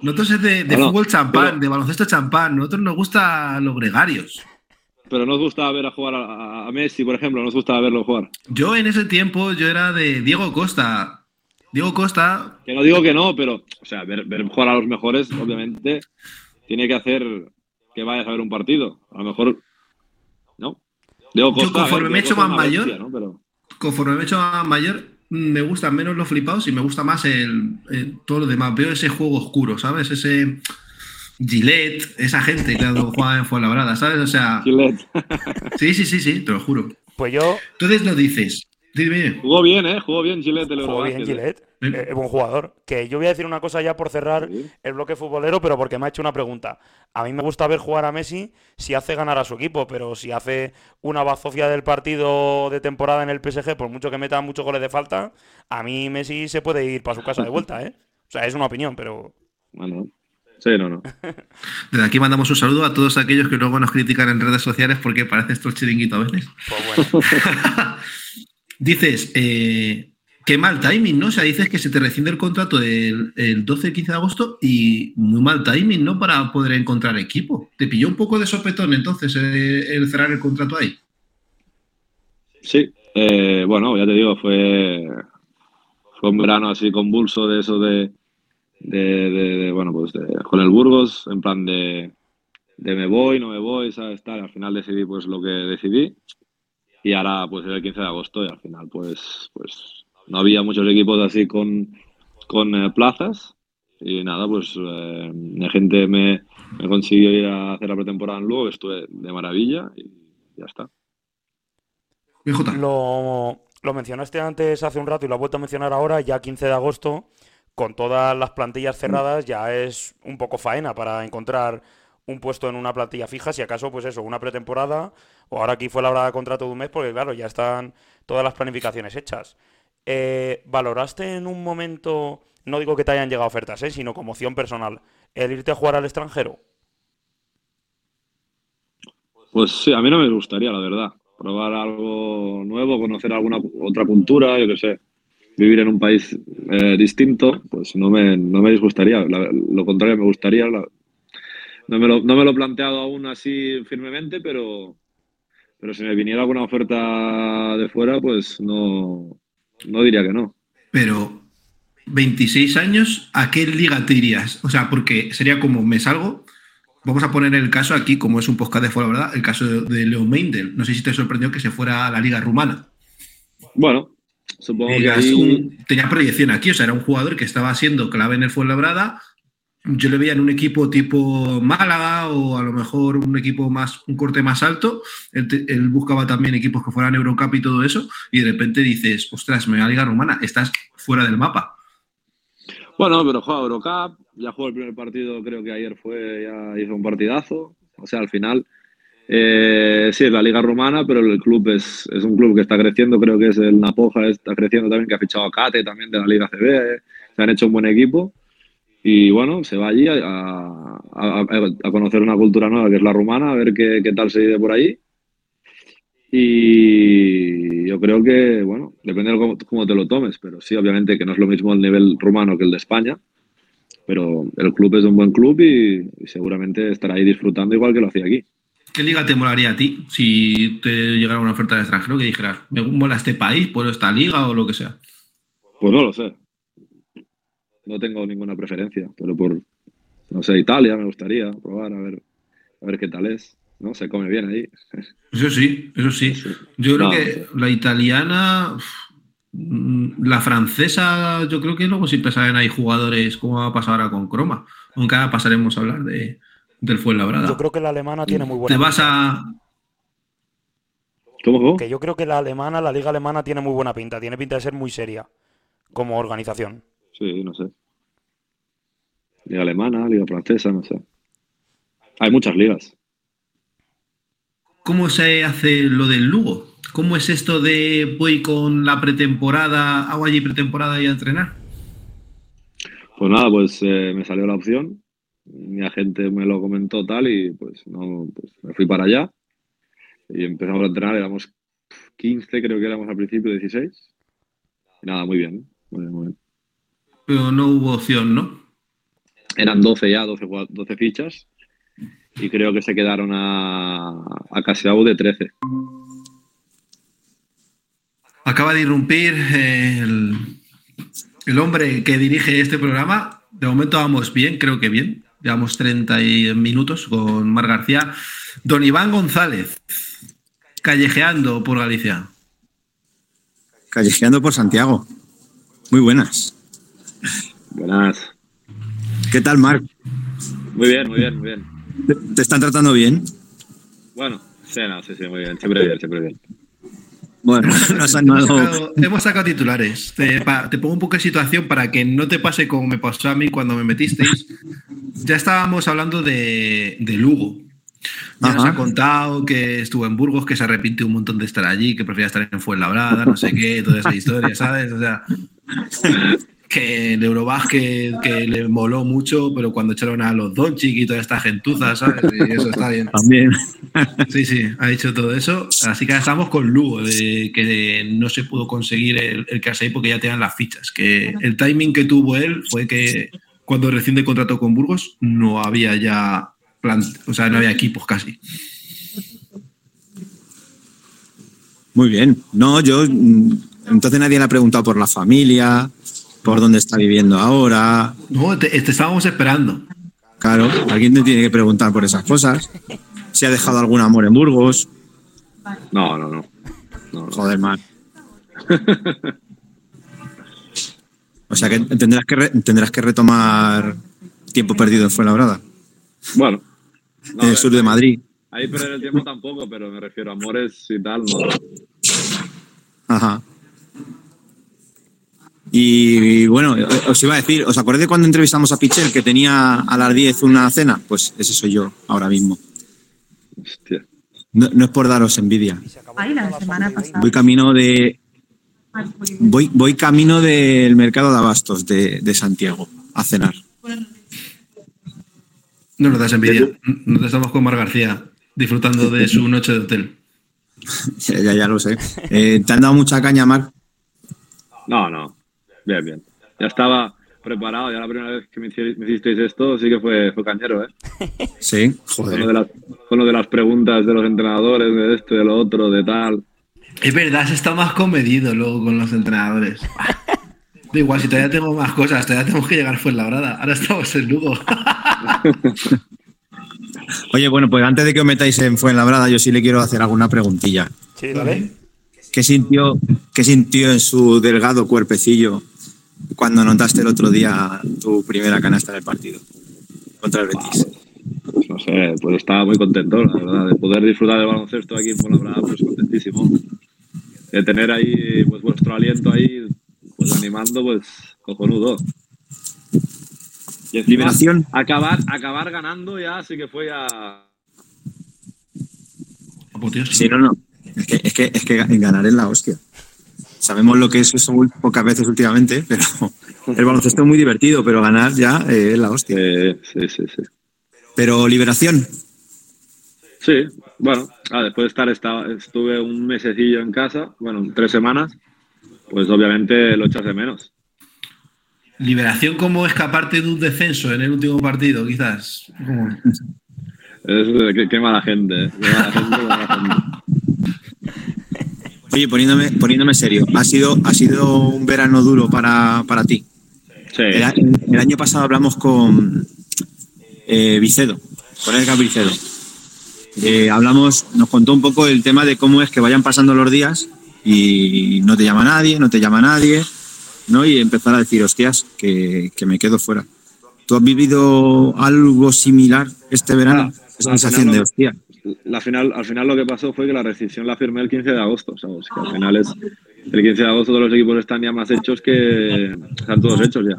Nosotros es de, fútbol champán, pero- de baloncesto champán. Nosotros nos gusta los gregarios. pero nos gusta ver a jugar a, a Messi, por ejemplo, nos gusta verlo jugar. Yo en ese tiempo yo era de Diego Costa. Diego Costa, Que no digo que no, pero, o sea, ver, ver jugar a los mejores, obviamente, tiene que hacer que vayas a ver un partido. A lo mejor, ¿no? Yo ver, conforme me he hecho más mayor- bestia, ¿no? Pero, conforme me he hecho más mayor, me gustan menos los flipados y me gusta más el, el- todo lo demás. Veo ese juego oscuro, ¿sabes? Ese Gillette, esa gente que juega en Fuenlabrada, ¿sabes? O sea, Gillette. sí, sí, sí, sí, te lo juro. Pues yo Entonces lo dices. Dime. Jugó bien, ¿eh? Jugó bien Gillette el juego bien ¿eh? Gillette, Sí. eh, es buen jugador. Que yo voy a decir una cosa ya por cerrar Sí. el bloque futbolero, pero porque me ha hecho una pregunta. A mí me gusta ver jugar a Messi si hace ganar a su equipo, pero si hace una bazofia del partido de temporada en el PSG, por mucho que meta muchos goles de falta, a mí Messi se puede ir para su casa de vuelta, ¿eh? O sea, es una opinión, pero Bueno, sí, no, no. Desde aquí mandamos un saludo a todos aquellos que luego nos critican en redes sociales porque parece esto el chiringuito a veces. pues bueno. Dices, eh, qué mal timing, ¿no? O sea, dices que se te rescinde el contrato el, el 12-15 de agosto y muy mal timing, ¿no? Para poder encontrar equipo. ¿Te pilló un poco de sopetón entonces el cerrar el contrato ahí? Sí, eh, bueno, ya te digo, fue, fue un verano así convulso de eso de, de, de- bueno, pues con el Burgos, en plan de, de me voy, no me voy, ¿sabes? Tal. Al final decidí pues lo que decidí y ahora pues es el 15 de agosto y al final pues, pues no había muchos equipos así con, con eh, plazas y nada, pues eh, la gente me, me consiguió ir a hacer la pretemporada en Lugo, estuve de maravilla y ya está. Lo, lo mencionaste antes hace un rato y lo has vuelto a mencionar ahora, ya 15 de agosto, con todas las plantillas cerradas, ya es un poco faena para encontrar un puesto en una plantilla fija, si acaso, pues eso, una pretemporada, o ahora aquí fue la hora de contrato de un mes, porque claro, ya están todas las planificaciones hechas. Eh, ¿valoraste en un momento, no digo que te hayan llegado ofertas, eh, sino como opción personal, el irte a jugar al extranjero? Pues sí, a mí no me gustaría, la verdad. Probar algo nuevo, conocer alguna otra cultura, yo qué sé. Vivir en un país eh, distinto, pues no me, no me disgustaría. Lo contrario, me gustaría. no, me lo, no me lo he planteado aún así firmemente, pero, pero si me viniera alguna oferta de fuera, pues no, no diría que no. Pero 26 años, ¿a qué liga te irías? O sea, porque sería como me salgo. Vamos a poner el caso aquí, como es un podcast de fuera, ¿verdad? El caso de, Leo Meindel. No sé si te sorprendió que se fuera a la liga rumana. Bueno, supongo que Digas, ahí... un- tenía proyección aquí, o sea, era un jugador que estaba siendo clave en el Fuenlabrada. Yo le veía en un equipo tipo Málaga o a lo mejor un equipo más, un corte más alto. Él, buscaba también equipos que fueran Eurocup y todo eso. Y de repente dices, ostras, me voy a Liga Rumana, estás fuera del mapa. Bueno, pero juega Eurocup, ya jugó el primer partido, creo que ayer fue, ya hizo un partidazo. O sea, al final Eh, sí, es la liga romana, pero el club es, es un club que está creciendo, creo que es el Napoja, está creciendo también, que ha fichado a Cate también de la liga CB, eh. se han hecho un buen equipo y bueno, se va allí a, a- a- conocer una cultura nueva que es la rumana, a ver qué, qué tal se vive por ahí. Y yo creo que, bueno, depende de cómo, cómo te lo tomes, pero sí, obviamente que no es lo mismo el nivel rumano que el de España, pero el club es un buen club y, y seguramente estará ahí disfrutando igual que lo hacía aquí. ¿Qué liga te molaría a ti si te llegara una oferta de extranjero que dijeras, me mola este país, por esta liga o lo que sea? Pues no lo sé. No tengo ninguna preferencia, pero por, no sé, Italia me gustaría probar, a ver, a ver qué tal es. ¿no? Se come bien ahí. Eso sí, eso sí. Yo creo No, que la italiana, mm, la francesa, yo creo que luego siempre salen ahí jugadores, como va a pasar ahora con Croma. Aunque ahora pasaremos a hablar de, del Fuenlabrada. Yo creo que la alemana tiene muy buena Te vas pinta. a. ¿Cómo, cómo? Que yo creo que la alemana, la liga alemana tiene muy buena pinta. Tiene pinta de ser muy seria como organización. Sí, no sé. Liga alemana, liga francesa, no sé. Hay muchas ligas. ¿Cómo se hace lo del Lugo? ¿Cómo es esto de voy con la pretemporada, hago allí pretemporada y a entrenar? Pues nada, pues eh, me salió la opción. Mi agente me lo comentó tal y pues no, pues me fui para allá y empezamos a entrenar. Éramos 15, creo que éramos al principio, 16. Y nada, muy bien. Muy bien, muy bien. Pero no hubo opción, ¿no? Eran 12 ya, 12, jugad- 12 fichas. Y creo que se quedaron a, a Casiao de 13. Acaba de irrumpir eh, el, el hombre que dirige este programa. De momento vamos bien, creo que bien. Llevamos 30 y- minutos con Mar García. Don Iván González, callejeando por Galicia. Callejeando por Santiago. Muy buenas. Buenas. ¿Qué tal, Marc? Muy bien, muy bien, muy bien. ¿Te, te están tratando bien? Bueno, sí, no, sí, sí, muy bien. Siempre bien, siempre bien. Bueno, nos han Hemos sacado, hemos sacado titulares. Te, pa- te pongo un poco de situación para que no te pase como me pasó a mí cuando me metisteis. Ya estábamos hablando de, de Lugo. Ya nos ha contado que estuvo en Burgos, que se arrepintió un montón de estar allí, que prefería estar en Fuenlabrada, no sé qué, toda esa historia, ¿sabes? O sea, que el Eurobasket que le moló mucho, pero cuando echaron a los Doncic y toda esta gentuza, ¿sabes? Y eso está bien. También. Sí, sí, ha dicho todo eso. Así que ahora estamos con Lugo, de que no se pudo conseguir el, el caso ahí porque ya tenían las fichas. Que el timing que tuvo él fue que cuando recién de contrato con Burgos no había ya plan, o sea, no había equipos casi. Muy bien. No, yo... mm, Entonces nadie le ha preguntado por la familia, por dónde está viviendo ahora. No, te, te estábamos esperando. Claro, alguien te tiene que preguntar por esas cosas. Si ha dejado algún amor en Burgos. No, no, no. no, no. Joder, Marc. O sea que tendrás que, re- tendrás que retomar tiempo perdido en Fuenlabrada, Bueno. no, en el ver, sur de Madrid. Ahí perder el tiempo tampoco, pero me refiero a amores y tal, no. Ajá. Y, bueno, os iba a decir, ¿os acordáis de cuando entrevistamos a Pichel que tenía a las 10 una cena? Pues ese soy yo ahora mismo. Hostia. No, no es por daros envidia. Ay, la semana pasada. Voy camino de. Voy, voy camino del mercado de abastos de, de Santiago a cenar. No nos das envidia. Nos estamos con Mar García disfrutando de su noche de hotel. Ya, ya, ya lo sé. Eh, ¿Te han dado mucha caña, Marc? No, no. Bien, bien. Ya estaba preparado, ya la primera vez que me, hici- me hicisteis esto sí que fue, fue cañero, ¿eh? Sí, Con lo, de joder. las, con lo de las preguntas de los entrenadores, de esto, de lo otro, de tal. Es verdad, has estado más comedido luego con los entrenadores. Da igual, si todavía tengo más cosas, todavía tenemos que llegar a Fuenlabrada. Ahora estamos en Lugo. Oye, bueno, pues antes de que os metáis en Fuenlabrada, yo sí le quiero hacer alguna preguntilla. Sí, dale. ¿Qué sintió, qué sintió en su delgado cuerpecillo cuando anotaste el otro día tu primera canasta en el partido contra el Betis? Pues no sé, pues estaba muy contento, la verdad, de poder disfrutar del baloncesto aquí en Fuenlabrada, pues contentísimo. De tener ahí, pues vuestro aliento ahí, pues animando, pues cojonudo. Y encima, Liberación. acabar, acabar ganando ya sí que fue ya... Sí, no, no. Es que, es que, es que ganar es la hostia. Sabemos lo que es eso muy pocas veces últimamente, pero el baloncesto es muy divertido, pero ganar ya eh, es la hostia. Eh, sí, sí, sí. Pero liberación, Sí, bueno, ah, después de estar, estaba, estuve un mesecillo en casa, bueno, tres semanas, pues obviamente lo echas de menos. Liberación como escaparte de un descenso en el último partido, quizás. Es, qué, qué mala gente, eh. Qué mala gente, qué mala gente. Oye, poniéndome, poniéndome serio, ¿ha sido, ha sido un verano duro para, para ti? Sí, El, año pasado hablamos con eh, Vicedo, con Edgar Vicedo. Eh, hablamos, nos contó un poco el tema de cómo es que vayan pasando los días y no te llama nadie, no te llama nadie, ¿no? Y empezar a decir, hostias, que, que me quedo fuera. ¿Tú has vivido algo similar este verano? Ah, Esa sensación de hostia. La final, al final lo que pasó fue que la rescisión la firmé el 15 de agosto, ¿sabes? Que al final es el 15 de agosto todos los equipos están ya más hechos que están todos hechos ya.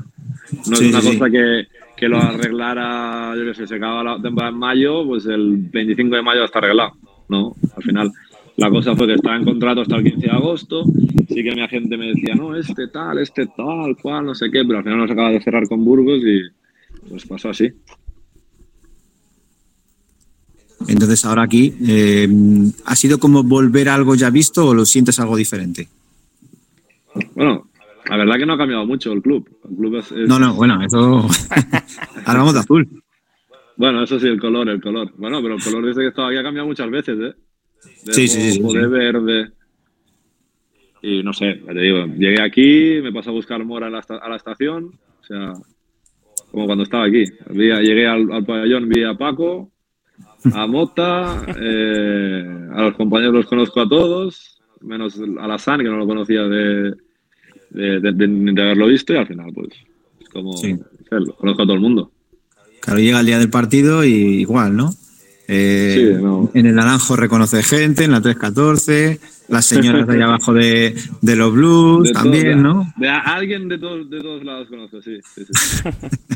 No Sí, es una sí, sí. cosa que, que lo arreglara, yo que sé, se acaba la temporada en mayo, pues el 25 de mayo está arreglado. No, al final la cosa fue que estaba en contrato hasta el 15 de agosto, sí que mi agente me decía, no, este tal, este tal, cual, no sé qué, pero al final nos acaba de cerrar con Burgos y pues pasó así. Entonces ahora aquí, eh, ¿ha sido como volver a algo ya visto o lo sientes algo diferente? Bueno, la verdad que no ha cambiado mucho el club. El club es, es- No, no, bueno, eso... ahora vamos de azul. Bueno, eso sí, el color, el color. Bueno, pero el color desde que estaba aquí ha cambiado muchas veces, ¿eh? De Sí, sí, sí, de verde. Y no sé, te digo, llegué aquí, me pasé a buscar mora a la, esta- a la estación, o sea, como cuando estaba aquí. Llegué al, al pabellón, vi a Paco, a Mota, eh, a los compañeros los conozco a todos, menos a la San, que no lo conocía de, de, de- de- de haberlo visto, y al final, pues, es como, Sí. lo conozco a todo el mundo. Claro, llega el día del partido y igual, ¿no? Eh, Sí, no. En el naranjo reconoce gente, en la 314, las señoras de allá abajo de, de los blues De también, todo, ¿no? De a- alguien de todos, de todos lados conozco, sí, sí.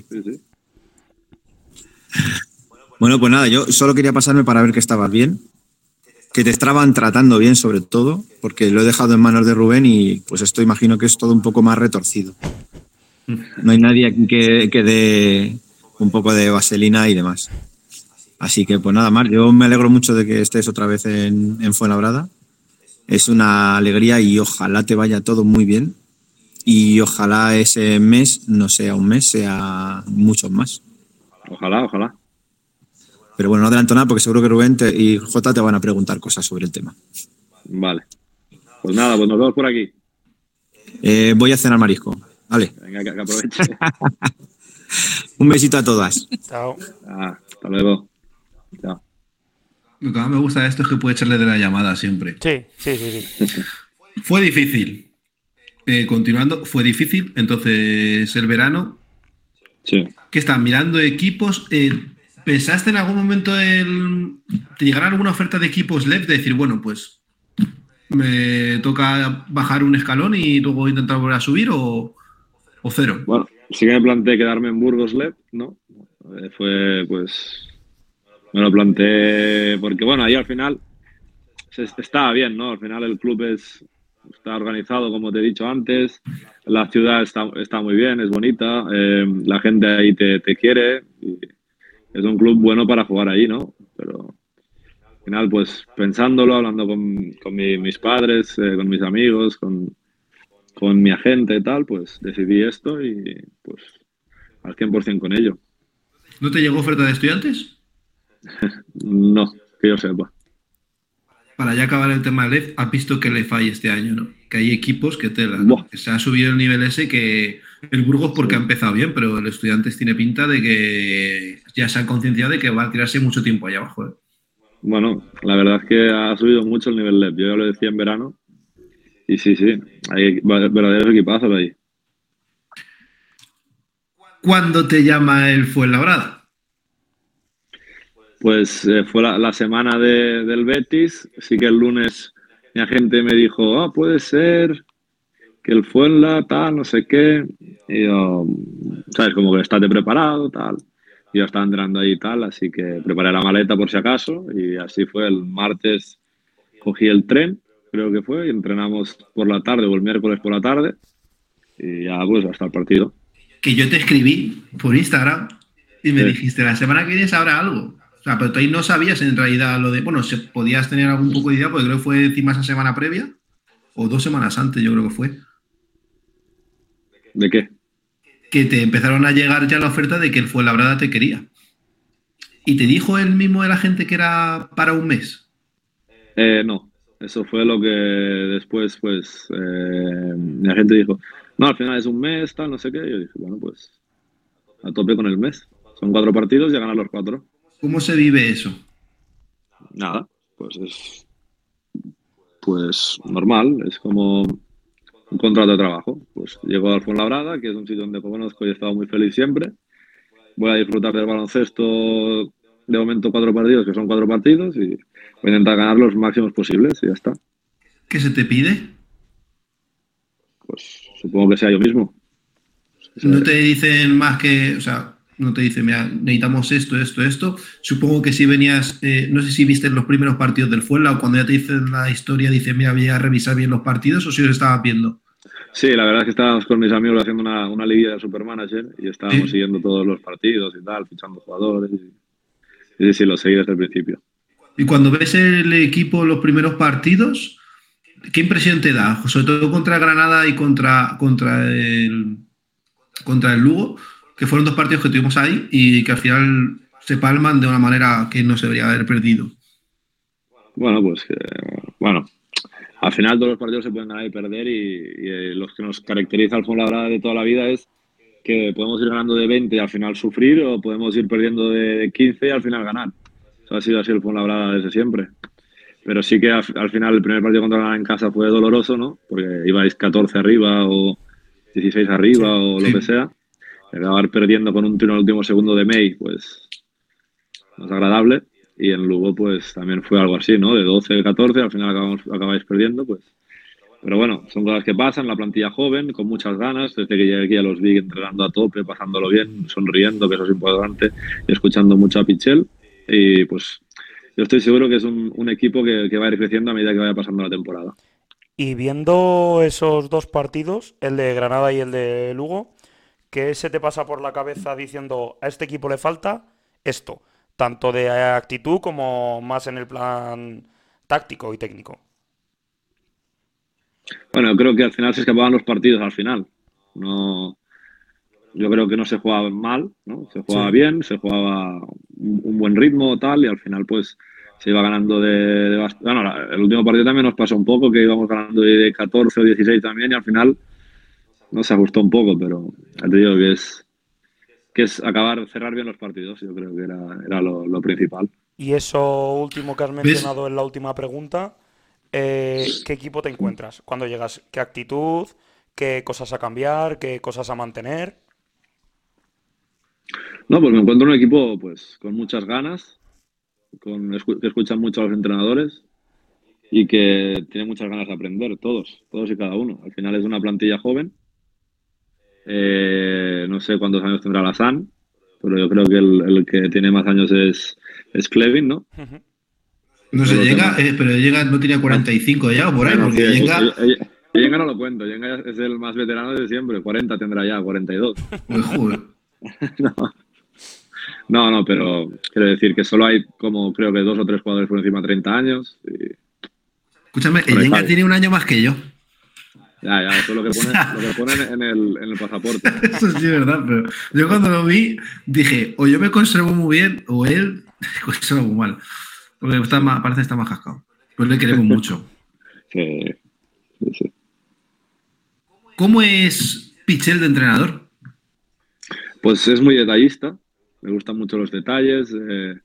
Sí, sí. Bueno, pues nada, yo solo quería pasarme para ver que estabas bien, que te estaban tratando bien sobre todo, porque lo he dejado en manos de Rubén y pues esto imagino que es todo un poco más retorcido. No hay nadie que, que dé un poco de vaselina y demás. Así que pues nada más, yo me alegro mucho de que estés otra vez en, en. Es una alegría y ojalá te vaya todo muy bien. Y ojalá ese mes no sea un mes, sea muchos más. Ojalá, ojalá. Pero bueno, no adelanto nada porque seguro que Rubén te- y Jota te van a preguntar cosas sobre el tema. Vale. Pues nada, pues nos vemos por aquí. Eh, voy a cenar marisco. Vale, Venga, que, que aproveche. un besito a todas. Chao. Ah, hasta luego. Chao. Lo que más me gusta de esto es que puede echarle de la llamada siempre. Sí, sí, sí, sí. Fue difícil. Eh, continuando, fue difícil. Entonces, el verano, Sí. que están mirando equipos. eh, ¿Pensaste en algún momento en. ¿Te llegará alguna oferta de equipos LEP de decir, bueno, pues me toca bajar un escalón y luego intentar volver a subir o, o cero? Bueno, sí que me planteé quedarme en Burgos Lep, ¿no? Eh, fue, pues, me lo planteé porque, bueno, ahí al final se, estaba bien, ¿no? Al final el club es, está organizado, como te he dicho antes, la ciudad está, está muy bien, es bonita, eh, la gente ahí te, te quiere, es un club bueno para jugar ahí, ¿no? Pero al final, pues, pensándolo, hablando con, con mi- mis padres, eh, con mis amigos, con, con mi agente y tal, pues decidí esto y pues al 100% con ello. ¿No te llegó oferta de estudiantes? No, que yo sepa. Para ya acabar el tema de LEF, has visto que le falla este año, ¿no? Que hay equipos que te que se ha subido el nivel ese que el Burgos porque ha empezado bien, pero el Estudiantes tiene pinta de que ya se han concienciado de que va a tirarse mucho tiempo allá abajo. ¿eh? Bueno, la verdad es que ha subido mucho el nivel LEP. Yo ya lo decía en verano. Y sí, sí, hay verdaderos equipazos ahí. ¿Cuándo te llama el Fuenlabrada? Pues eh, fue la, la semana de- del Betis. Sí que el lunes mi agente me dijo, ah, puede ser que el Fuenla, tal, no sé qué. Y yo, ¿sabes? Como que estate preparado, tal. Y yo estaba entrando ahí y tal, así que preparé la maleta por si acaso. Y así fue el martes. cogí el tren, creo que fue, y entrenamos por la tarde o el miércoles por la tarde. Y ya, pues, hasta el partido. Que yo te escribí por Instagram y me Sí. dijiste, la semana que viene sabrá algo. O sea, pero tú ahí no sabías en realidad lo de. Bueno, se, podías tener algún poco de idea, porque creo que fue encima esa semana previa, o dos semanas antes, yo creo que fue. ¿De qué? que te empezaron a llegar ya la oferta de que el Fuenlabrada te quería. ¿Y te dijo él mismo de la gente que era para un mes? Eh, no, eso fue lo que después, pues, eh, la gente dijo, no, al final es un mes, tal, no sé qué. Y yo dije, bueno, pues, a tope con el mes. Son cuatro partidos y a ganar los cuatro. ¿Cómo se vive eso? Nada, pues es, pues, normal, es como un contrato de trabajo. Pues llego al Fuenlabrada, que es un sitio donde conozco y he estado muy feliz siempre. Voy a disfrutar del baloncesto, de momento cuatro partidos, que son cuatro partidos, y voy a intentar ganar los máximos posibles y ya está. ¿Qué se te pide? Pues supongo que sea yo mismo. No te dicen más que, o sea, no te dicen, mira, necesitamos esto, esto, esto. Supongo que si venías, eh, no sé si viste los primeros partidos del Fuenla o cuando ya te dicen la historia, dicen, mira, voy a revisar bien los partidos o si los estabas viendo. Sí, la verdad es que estábamos con mis amigos haciendo una, una liguilla de Supermanager y estábamos Sí. siguiendo todos los partidos y tal, fichando jugadores. Y, y sí, lo seguí desde el principio. Y cuando ves el equipo los primeros partidos, ¿qué impresión te da? Sobre todo contra Granada y contra, contra, el, contra el Lugo, que fueron dos partidos que tuvimos ahí y que al final se palman de una manera que no se debería haber perdido. Bueno, pues que, bueno, al final todos los partidos se pueden ganar y perder y, y, eh, los que nos caracteriza al Fuenlabrada de toda la vida es que podemos ir ganando de 20 y al final sufrir o podemos ir perdiendo de 15 y al final ganar. Eso ha sido así el Fuenlabrada desde siempre. Pero sí que al, al final el primer partido contra Granada en casa fue doloroso, ¿no? Porque ibais 14 arriba o 16 arriba o lo Sí. que sea. Acabar perdiendo con un tiro en el último segundo de May, pues no es agradable. Y en Lugo, pues también fue algo así, ¿no? De 12, 14, al final acabamos, acabáis perdiendo, pues. Pero bueno, son cosas que pasan, la plantilla joven, con muchas ganas, desde que llegué aquí a los vi entrenando a tope, pasándolo bien, sonriendo, que eso es importante, y escuchando mucho a Pichel. Y pues yo estoy seguro que es un, un equipo que, que va a ir creciendo a medida que vaya pasando la temporada. Y viendo esos dos partidos, el de Granada y el de Lugo, ¿qué se te pasa por la cabeza diciendo a este equipo le falta esto? Tanto de actitud como más en el plan táctico y técnico. Bueno, creo que al final se escapaban los partidos al final. No, yo creo que no se jugaba mal, ¿no? Se jugaba Sí. bien, se jugaba un, un buen ritmo tal y al final pues se iba ganando de, de bast- bueno, el último partido también nos pasó un poco que íbamos ganando de 14 o 16 también y al final no se ajustó un poco, pero te digo que es que es acabar cerrar bien los partidos, yo creo que era, era lo, lo principal. Y eso último que has mencionado en la última pregunta, eh, ¿qué equipo te encuentras cuando llegas? ¿Qué actitud? ¿Qué cosas a cambiar? ¿Qué cosas a mantener? No, pues me encuentro un equipo pues con muchas ganas, con, que escuchan mucho a los entrenadores y que tiene muchas ganas de aprender, todos, todos y cada uno. Al final es una plantilla joven. Eh, no sé cuántos años tendrá la SAN, pero yo creo que el, el que tiene más años es, es Clevin, ¿no? No sé, llega, eh, pero llega no tenía 45 ya o por ahí, porque sí, llega, eh, Yenga no lo cuento, Yenga es el más veterano de siempre, 40 tendrá ya, 42. pues. No. No, no, pero quiero decir que solo hay como creo que dos o tres jugadores por encima de 30 años. Y Escúchame, Yenga tiene un año más que yo. Ya, ya, eso es lo que ponen, lo que ponen en, el, en el pasaporte. Eso sí es verdad, pero yo cuando lo vi dije, o yo me conservo muy bien, o él se conserva muy mal. Porque está más, parece que está más cascado. Pues le queremos mucho. Sí, sí, sí. ¿Cómo es Pichel de entrenador? Pues es muy detallista, me gustan mucho los detalles, eh,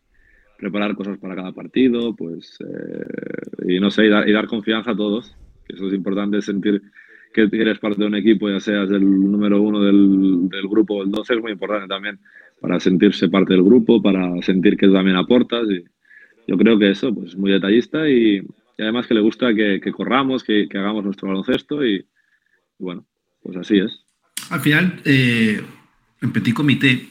preparar cosas para cada partido, pues, eh, y no sé, y dar, y dar confianza a todos, eso es importante, sentir que eres parte de un equipo, ya seas el número uno del, del grupo el 12, es muy importante también para sentirse parte del grupo, para sentir que también aportas, y yo creo que eso, pues muy detallista y, y además que le gusta que, que corramos, que, que hagamos nuestro baloncesto y, y bueno, pues así es. Al final, eh, en Petit Comité,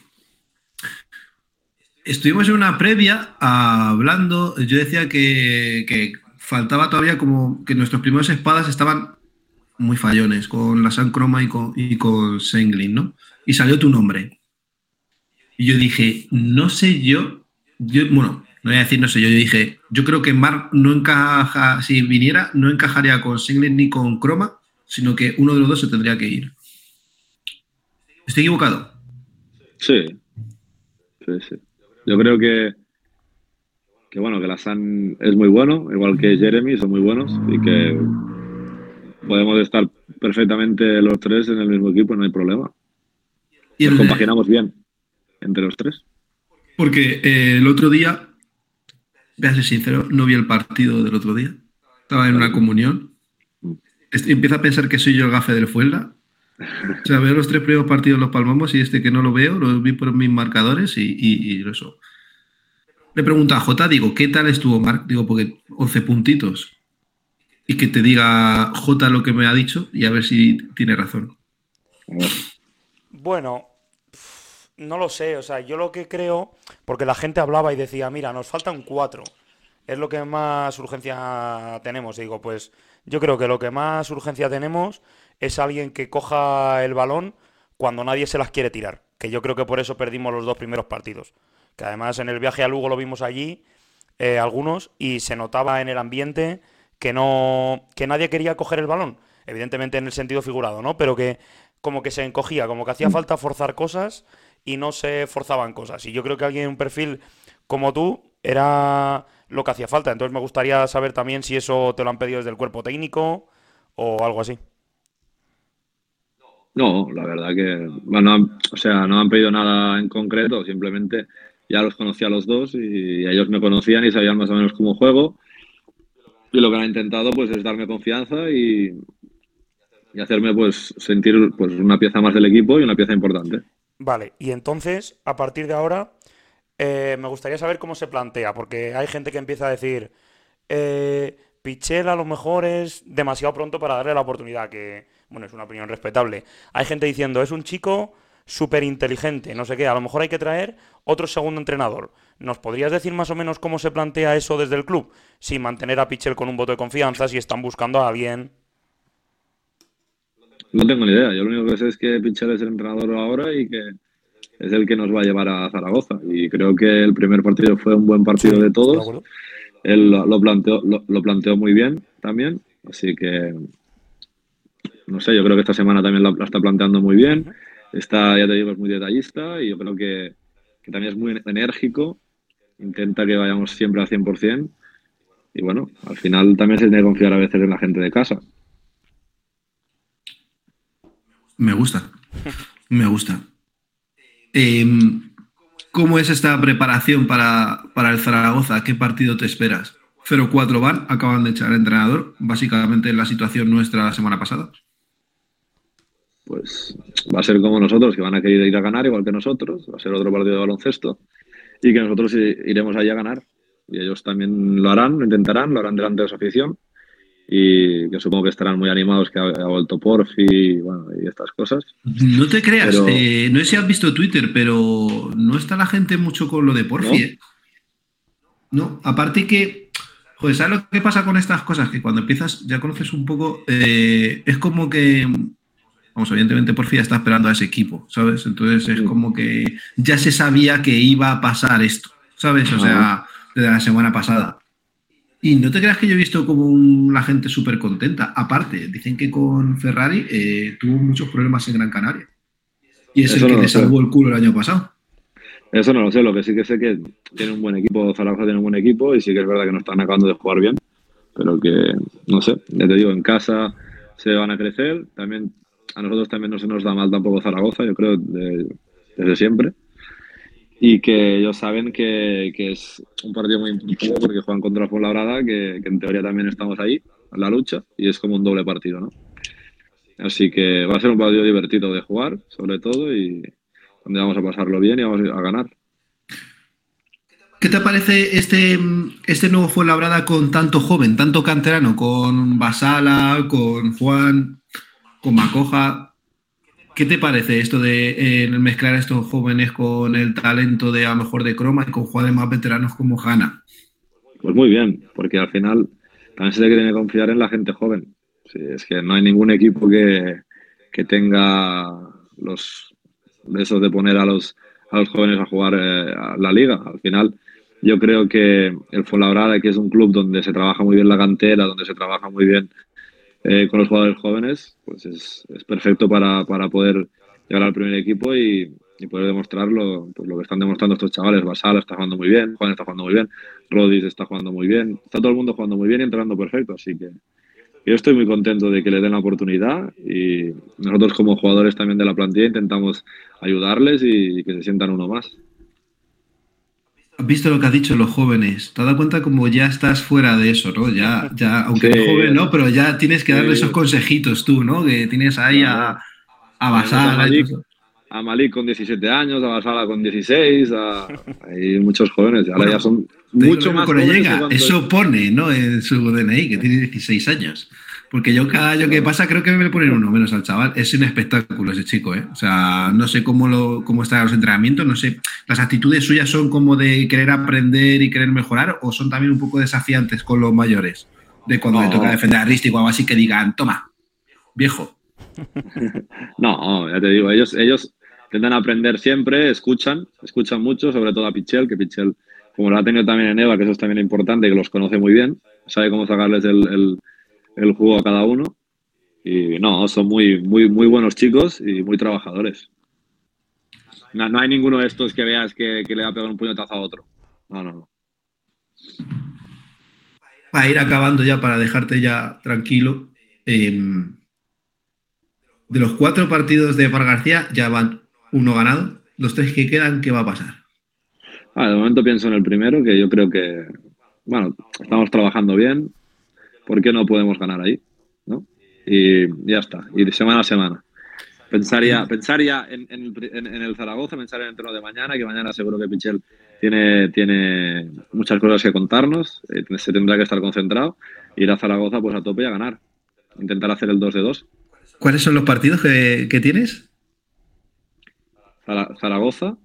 estuvimos en una previa hablando. Yo decía que, que faltaba todavía como que nuestros primeros espadas estaban muy fallones, con la San Croma y con, y con Senglin, ¿no? Y salió tu nombre. Y yo dije, no sé yo, yo, bueno, no voy a decir no sé yo, yo dije, yo creo que Mark no encaja, si viniera, no encajaría con Senglin ni con Croma, sino que uno de los dos se tendría que ir. ¿Estoy equivocado? Sí. Sí, sí. Yo creo que, que bueno, que la San es muy bueno, igual que Jeremy, son muy buenos y que podemos estar perfectamente los tres en el mismo equipo, no hay problema. Y Nos compaginamos bien entre los tres. Porque eh, el otro día, voy a ser sincero, no vi el partido del otro día. Estaba en una comunión. Este- Empiezo a pensar que soy yo el gafe del Fuenla. O sea, veo los tres primeros partidos los palmamos y este que no lo veo, lo vi por mis marcadores y, y- y eso. Le pregunto a Jota, digo, ¿qué tal estuvo Marc? Digo, porque 11 puntitos. Y que te diga Jota lo que me ha dicho y a ver si tiene razón. Bueno, no lo sé, o sea, yo lo que creo, porque la gente hablaba y decía, mira, nos faltan cuatro, es lo que más urgencia tenemos. Digo, pues yo creo que lo que más urgencia tenemos es alguien que coja el balón cuando nadie se las quiere tirar, que yo creo que por eso perdimos los dos primeros partidos. Que además en el viaje a Lugo lo vimos allí, eh, algunos, y se notaba en el ambiente que no, que nadie quería coger el balón. Evidentemente en el sentido figurado, ¿no? Pero que como que se encogía, como que hacía falta forzar cosas y no se forzaban cosas. Y yo creo que alguien en un perfil como tú era lo que hacía falta. Entonces me gustaría saber también si eso te lo han pedido desde el cuerpo técnico o algo así. No, la verdad que, bueno, o sea, no han pedido nada en concreto, simplemente ya los conocía a los dos y ellos me conocían y sabían más o menos cómo juego. Y lo que han intentado pues es darme confianza y, y hacerme pues sentir pues una pieza más del equipo y una pieza importante. Vale, y entonces, a partir de ahora, eh, me gustaría saber cómo se plantea, porque hay gente que empieza a decir, eh, Pichel a lo mejor es demasiado pronto para darle la oportunidad, que, bueno, es una opinión respetable. Hay gente diciendo, es un chico súper inteligente, no sé qué, a lo mejor hay que traer otro segundo entrenador. ¿Nos podrías decir más o menos cómo se plantea eso desde el club? Si mantener a Pichel con un voto de confianza, si están buscando a alguien... No tengo ni idea, yo lo único que sé es que Pichel es el entrenador ahora y que es el que nos va a llevar a Zaragoza. Y creo que el primer partido fue un buen partido de ¿De todos. acuerdo? Él lo planteó, lo, lo planteó muy bien también, así que no sé, yo creo que esta semana también la, la está planteando muy bien. Está, ya te digo, es muy detallista y yo creo que, también es muy enérgico. Intenta que vayamos siempre al 100%. Y bueno, al final también se tiene que confiar a veces en la gente de casa. Me gusta. Me gusta. Em, ¿Cómo es esta preparación para, para el Zaragoza? ¿Qué partido te esperas? 0-4 van, acaban de echar al entrenador, básicamente en la situación nuestra la semana pasada. Pues va a ser como nosotros, que van a querer ir a ganar igual que nosotros. Va a ser otro partido de baloncesto y que nosotros iremos allí a ganar. Y ellos también lo harán, lo intentarán, lo harán delante de su afición. Y que supongo que estarán muy animados que ha, ha vuelto Porfi y, bueno, y estas cosas. No te creas, Pero- eh, no sé si has visto Twitter, pero no está la gente mucho con lo de Porfi. ¿No? ¿eh? No, aparte que, joder, ¿sabes lo que pasa con estas cosas? Que cuando empiezas, ya conoces un poco, eh, es como que, vamos, evidentemente Porfi ya está esperando a ese equipo, ¿sabes? Entonces es como que ya se sabía que iba a pasar esto, ¿sabes? O sea, desde la semana pasada. Y no te creas que yo he visto como un- la gente súper contenta. Aparte, dicen que con Ferrari eh, tuvo muchos problemas en Gran Canaria. Y es Eso el que no le sé. salvó el culo el año pasado. Eso no lo sé, lo que sí que sé que tiene un buen equipo, Zaragoza tiene un buen equipo y sí que es verdad que no están acabando de jugar bien, pero que, no sé, ya te digo, en casa se van a crecer, también a nosotros también no se nos da mal tampoco Zaragoza, yo creo, de- desde siempre, y que ellos saben que, que es un partido muy importante porque juegan contra Fuenlabrada, que, que en teoría también estamos ahí, la lucha, y es como un doble partido, ¿no? Así que va a ser un partido divertido de jugar, sobre todo, y donde vamos a pasarlo bien y vamos a ganar. ¿Qué te parece este, este nuevo Fuenlabrada con tanto joven, tanto canterano, con Basala, con Juan, con Macoja? ¿Qué te parece esto de eh, mezclar a estos jóvenes con el talento de a lo mejor de Croma y con jugadores más veteranos como Hanna? Pues muy bien, porque al final también se tiene que confiar en la gente joven. Sí, es que no hay ningún equipo que, que tenga los esos de poner a los, a los jóvenes a jugar eh, la liga. Al final, yo creo que el Fuenlabrada, que es un club donde se trabaja muy bien la cantera, donde se trabaja muy bien eh, con los jugadores jóvenes, pues es, es perfecto para, para, poder llegar al primer equipo y, y poder demostrarlo, pues lo que están demostrando estos chavales. Basal está jugando muy bien, Juan está jugando muy bien, Rodis está jugando muy bien, está todo el mundo jugando muy bien y entrenando perfecto, así que yo estoy muy contento de que le den la oportunidad y nosotros como jugadores también de la plantilla intentamos ayudarles y que se sientan uno más. ¿Has visto lo que has dicho los jóvenes? ¿Te has dado cuenta como ya estás fuera de eso, ¿no? Ya, ya aunque Sí. eres joven, ¿no? Pero ya tienes que darle Sí. esos consejitos tú, ¿no? Que tienes ahí a, a Basal, a Malik, a con 17 años, a Basala con 16, a, hay muchos jóvenes, ahora Bueno, ya son mucho más jóvenes. llega. Eso pone, ¿no? En su DNI, que tiene 16 años. Porque yo cada año que pasa creo que me ponen uno menos al chaval. Es un espectáculo ese chico, ¿eh? O sea, no sé cómo, lo, cómo están los entrenamientos, no sé. ¿Las actitudes suyas son como de querer aprender y querer mejorar o son también un poco desafiantes con los mayores? De cuando le toca defender a Risti o algo así que digan, toma, viejo. No, ya te digo, ellos, ellos intentan aprender siempre, escuchan, escuchan mucho, sobre todo a Pichel, que Pichel, como lo ha tenido también en Eva, que eso es también importante, que los conoce muy bien, sabe cómo sacarles el, el, el jugo a cada uno. Y no, son muy, muy, muy buenos chicos y muy trabajadores. No, no hay ninguno de estos que veas que, que le va a pegar un puñetazo a otro. No, no, no. Para ir acabando ya, para dejarte ya tranquilo. eh, de los cuatro partidos de Mar García ya van uno ganado. Los tres que quedan, ¿qué va a pasar? Ah, de momento pienso en el primero, que yo creo que, bueno, estamos trabajando bien. ¿Por qué no podemos ganar ahí? ¿No? Y ya está, y de semana a semana. Pensaría, pensaría en, en el, pri- en- en el Zaragoza, pensar en el entreno de mañana, que mañana seguro que Pichel tiene, tiene muchas cosas que contarnos, eh, se tendrá que estar concentrado, ir a Zaragoza pues a tope y a ganar. Intentar hacer el 2 de 2. ¿Cuáles son los partidos que, que tienes? Zara- Zaragoza,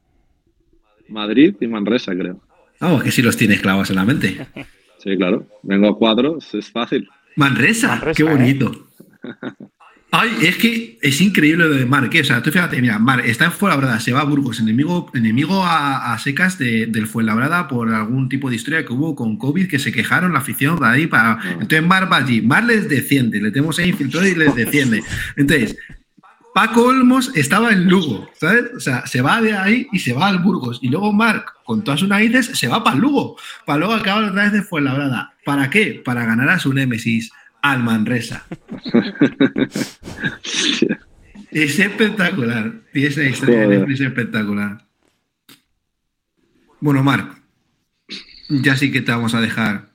Madrid y Manresa, creo. Vamos, que si los tienes clavados en la mente. Sí, claro. Vengo a cuatro, es fácil. Manresa, Manresa, qué ¿eh? bonito. Ay, es que es increíble lo de Mar, que, o sea, tú fíjate, mira, Mar está en Fuenlabrada, se va a Burgos, enemigo, enemigo a, a secas de, del Fuenlabrada por algún tipo de historia que hubo con COVID, que se quejaron la afición de ahí para. Entonces Mar va allí, Mar les desciende, le tenemos ahí infiltrado y les desciende. Entonces, Paco Olmos estaba en Lugo, ¿sabes? O sea, se va de ahí y se va al Burgos. Y luego Marc, con todas sus narices, se va para Lugo, para luego acabar otra vez de Fuenlabrada. ¿Para qué? Para ganar a su némesis, al Manresa. Es espectacular. Y esa historia de es espectacular. Bueno, Marc, ya sí que te vamos a dejar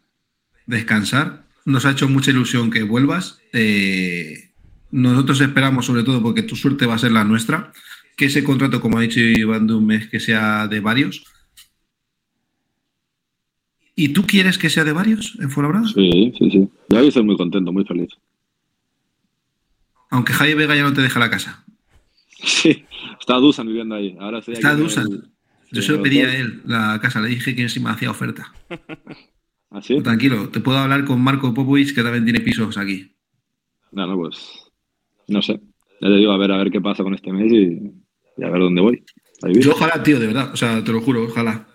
descansar. Nos ha hecho mucha ilusión que vuelvas. Eh, nosotros esperamos, sobre todo, porque tu suerte va a ser la nuestra, que ese contrato, como ha dicho Iván de un mes, que sea de varios. ¿Y tú quieres que sea de varios en Fuenlabrada? Sí, sí, sí. Yo ahí estoy muy contento, muy feliz. Aunque Javi Vega ya no te deja la casa. Sí, está Dusan viviendo ahí. Ahora Está Dusan. el- Yo se lo pedí a él, la casa, le dije que me hacía oferta. ¿Ah, sí? Tranquilo, te puedo hablar con Marco Popovich, que también tiene pisos aquí. No, no, pues. No sé. Ya te digo, a ver, a ver qué pasa con este mes y, a ver dónde voy. Yo ojalá, tío, de verdad, o sea, te lo juro, ojalá.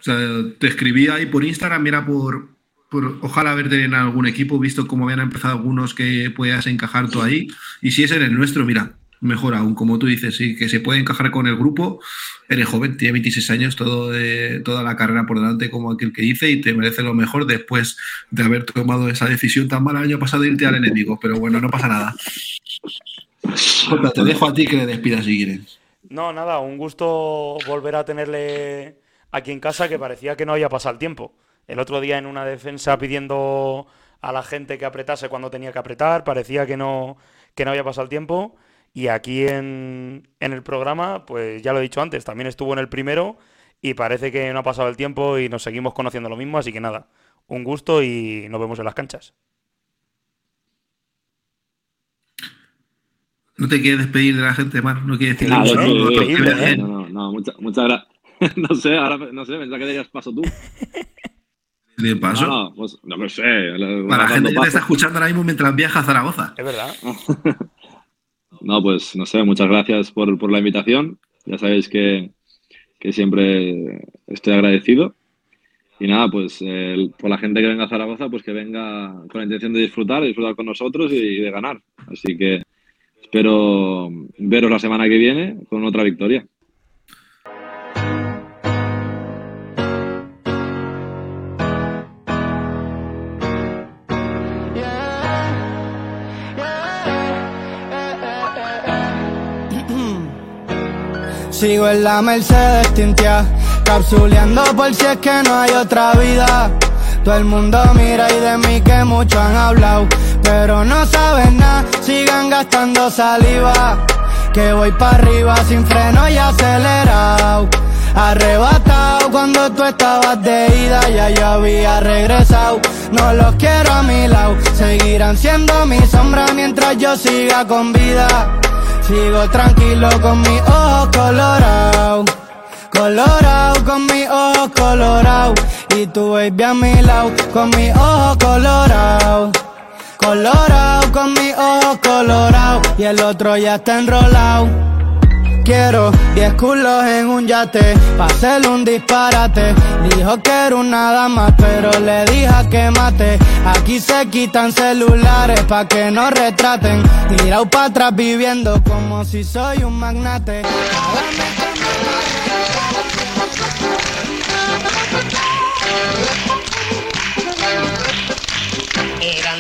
Te escribí ahí por Instagram, mira por, por ojalá verte en algún equipo, visto cómo habían empezado algunos que puedas encajar tú ahí. Y si es en el nuestro, mira, mejor aún, como tú dices, sí, que se puede encajar con el grupo. Eres joven, tiene 26 años, todo de, toda la carrera por delante, como aquel que dice, y te merece lo mejor después de haber tomado esa decisión tan mala el año pasado de irte al enemigo. Pero bueno, no pasa nada. Te dejo a ti que le despidas si quieres. No, nada, un gusto volver a tenerle aquí en casa que parecía que no había pasado el tiempo. El otro día en una defensa pidiendo a la gente que apretase cuando tenía que apretar, parecía que no, que no había pasado el tiempo. Y aquí en, en el programa, pues ya lo he dicho antes, también estuvo en el primero y parece que no ha pasado el tiempo y nos seguimos conociendo lo mismo, así que nada, un gusto y nos vemos en las canchas. ¿No te quieres despedir de la gente, Mar? ¿No quieres Ah, sí, saludo? increíble, Que- ¿eh? No, no, no, muchas muchas gracias. No sé, ahora no sé, pensaba que dirías paso tú. de paso. No, no, pues, no lo sé. Para la gente que te está escuchando ahora mismo mientras viaja a Zaragoza. Es verdad. No, pues no sé, muchas gracias por, por la invitación. Ya sabéis que, que siempre estoy agradecido. Y nada, pues eh, por la gente que venga a Zaragoza, pues que venga con la intención de disfrutar, disfrutar con nosotros y de ganar. Así que espero veros la semana que viene con otra victoria. Sigo en la Mercedes tintia, capsuleando por si es que no hay otra vida. Todo el mundo mira y de mí que mucho han hablado, pero no saben nada, sigan gastando saliva. Que voy para arriba sin freno y acelerado. Arrebatado cuando tú estabas de ida, ya yo había regresado. No los quiero a mi lado, seguirán siendo mi sombra mientras yo siga con vida. Sigo tranquilo con mis ojos colorados. Colorado con mis ojos colorados. Y tu baby a mi lado con mis ojos colorados. Colorado con mis ojos colorados. Y el otro ya está enrolado. Quiero 10 culos en un yate, pa' hacerle un disparate. Dijo que era una dama, pero le dije a que mate. Aquí se quitan celulares pa' que no retraten. Tirado pa' atrás viviendo como si soy un magnate.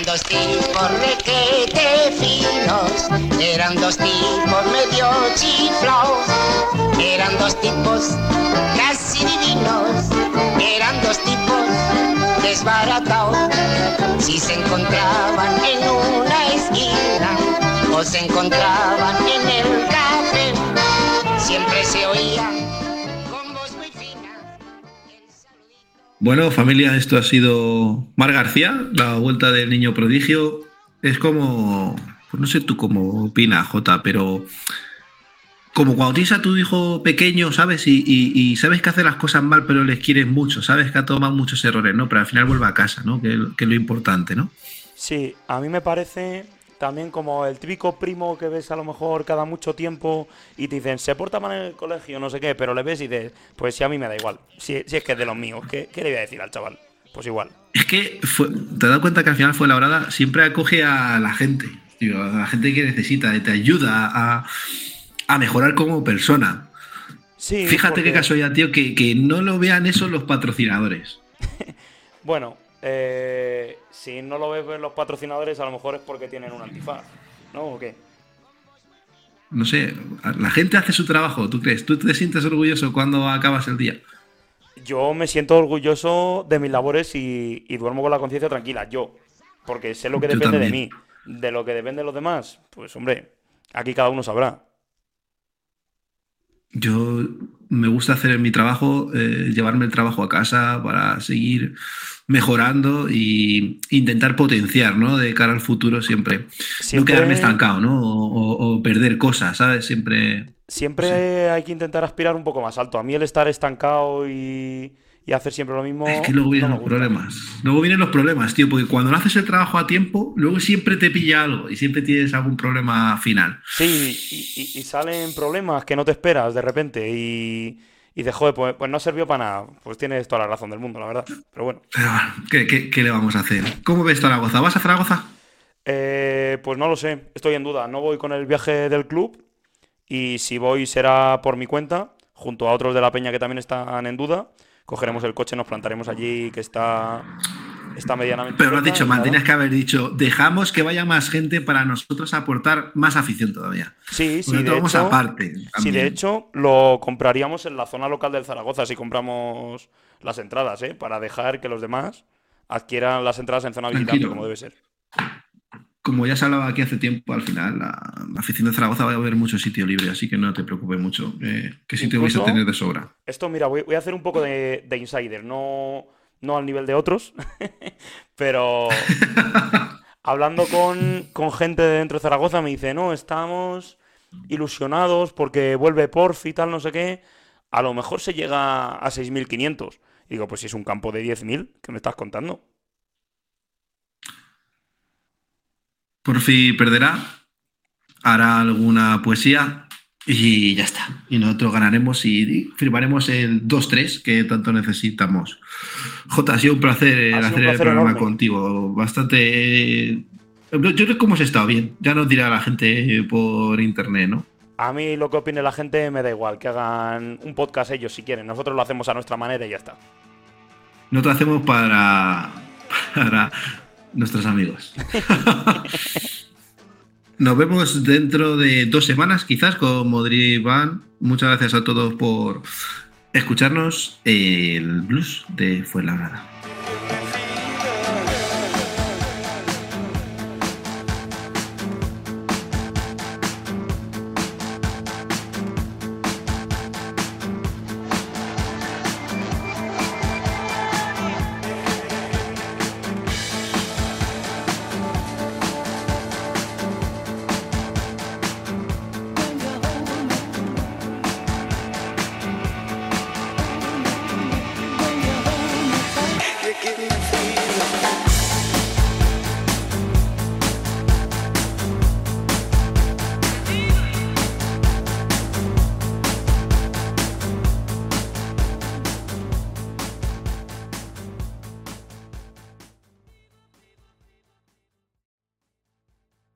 Dos tipos requete finos, eran dos tipos medio chiflaos, eran dos tipos casi divinos, eran dos tipos desbaratados. Si se encontraban en una esquina o se encontraban en el café, siempre se oía Bueno, familia, esto ha sido Mar García, la vuelta del niño prodigio. Es como, pues no sé tú cómo opinas, Jota, pero como cuando tienes a tu hijo pequeño, ¿sabes? Y, y- y sabes que hace las cosas mal, pero les quieres mucho, sabes que ha tomado muchos errores, ¿no? Pero al final vuelve a casa, ¿no? Que, que es lo importante, ¿no? Sí, a mí me parece también como el típico primo que ves a lo mejor cada mucho tiempo y te dicen, se porta mal en el colegio, no sé qué, pero le ves y dices, pues si a mí me da igual, si, si es que es de los míos, ¿qué, qué le voy a decir al chaval? Pues igual. Es que fue- te das cuenta que al final fue la hora siempre acoge a la gente, a la gente que necesita, te ayuda a, a mejorar como persona. Sí, Fíjate qué porque- casualidad, tío, que, que no lo vean eso los patrocinadores. Bueno, eh, si no lo ves los patrocinadores, a lo mejor es porque tienen un antifaz, ¿no? ¿O qué? No sé, la gente hace su trabajo, ¿tú crees? ¿Tú te sientes orgulloso cuando acabas el día? Yo me siento orgulloso de mis labores y, y duermo con la conciencia tranquila, yo. Porque sé lo que depende de mí. De lo que depende de los demás, pues hombre, aquí cada uno sabrá. Yo me gusta hacer mi trabajo, eh, llevarme el trabajo a casa para seguir mejorando e intentar potenciar, ¿no? De cara al futuro siempre. Siempre- No quedarme estancado, ¿no? O, o- o perder cosas, ¿sabes? Siempre... Siempre hay que intentar aspirar un poco más alto. A mí el estar estancado y, y hacer siempre lo mismo. Es que luego vienen los problemas. Luego vienen los problemas, tío, porque cuando no haces el trabajo a tiempo, luego siempre te pilla algo y siempre tienes algún problema final. Sí, y, y- y salen problemas que no te esperas de repente y, y dices, joder, pues, pues no sirvió para nada. Pues tienes toda la razón del mundo, la verdad. Pero bueno. Pero bueno, ¿qué, qué- qué le vamos a hacer? ¿Cómo ves Zaragoza? ¿Vas a Zaragoza? Eh, pues no lo sé, estoy en duda. No voy con el viaje del club y si voy será por mi cuenta, junto a otros de la peña que también están en duda. Cogeremos el coche, nos plantaremos allí, que está, está medianamente. Pero lo has dicho mal, tenías que haber dicho, dejamos que vaya más gente para nosotros aportar más afición todavía. Sí, sí, de hecho, aparte. sí, de también. hecho, lo compraríamos en la zona local del Zaragoza si compramos las entradas, ¿eh? Para dejar que los demás adquieran las entradas en zona visitante, Tranquilo. como debe ser. Como ya se hablaba aquí hace tiempo, al final la, la afición de Zaragoza va a haber mucho sitio libre, así que no te preocupes mucho. eh, ¿Qué sitio vais a Incluso- tener de sobra? Esto, mira, voy, voy a hacer un poco de, de insider, no, no al nivel de otros, pero hablando con, con gente de dentro de Zaragoza me dice, no, estamos ilusionados porque vuelve Porfi y tal, no sé qué, a lo mejor se llega a 6.500. Digo, pues si es un campo de 10.000, ¿qué me estás contando? Por fin perderá, hará alguna poesía y ya está. Y nosotros ganaremos y firmaremos el 2-3 que tanto necesitamos. Jota, ha sido un placer Ha un hacer el programa enorme. contigo. Bastante. Yo creo que hemos estado bien. Ya nos dirá la gente por internet, ¿no? A mí lo que opine la gente me da igual, que hagan un podcast ellos si quieren. Nosotros lo hacemos a nuestra manera y ya está. Nosotros hacemos para, para nuestros amigos. Nos vemos dentro de dos semanas, quizás, con Modri Van. Muchas gracias a todos por escucharnos. El blues de Fuenlabrada.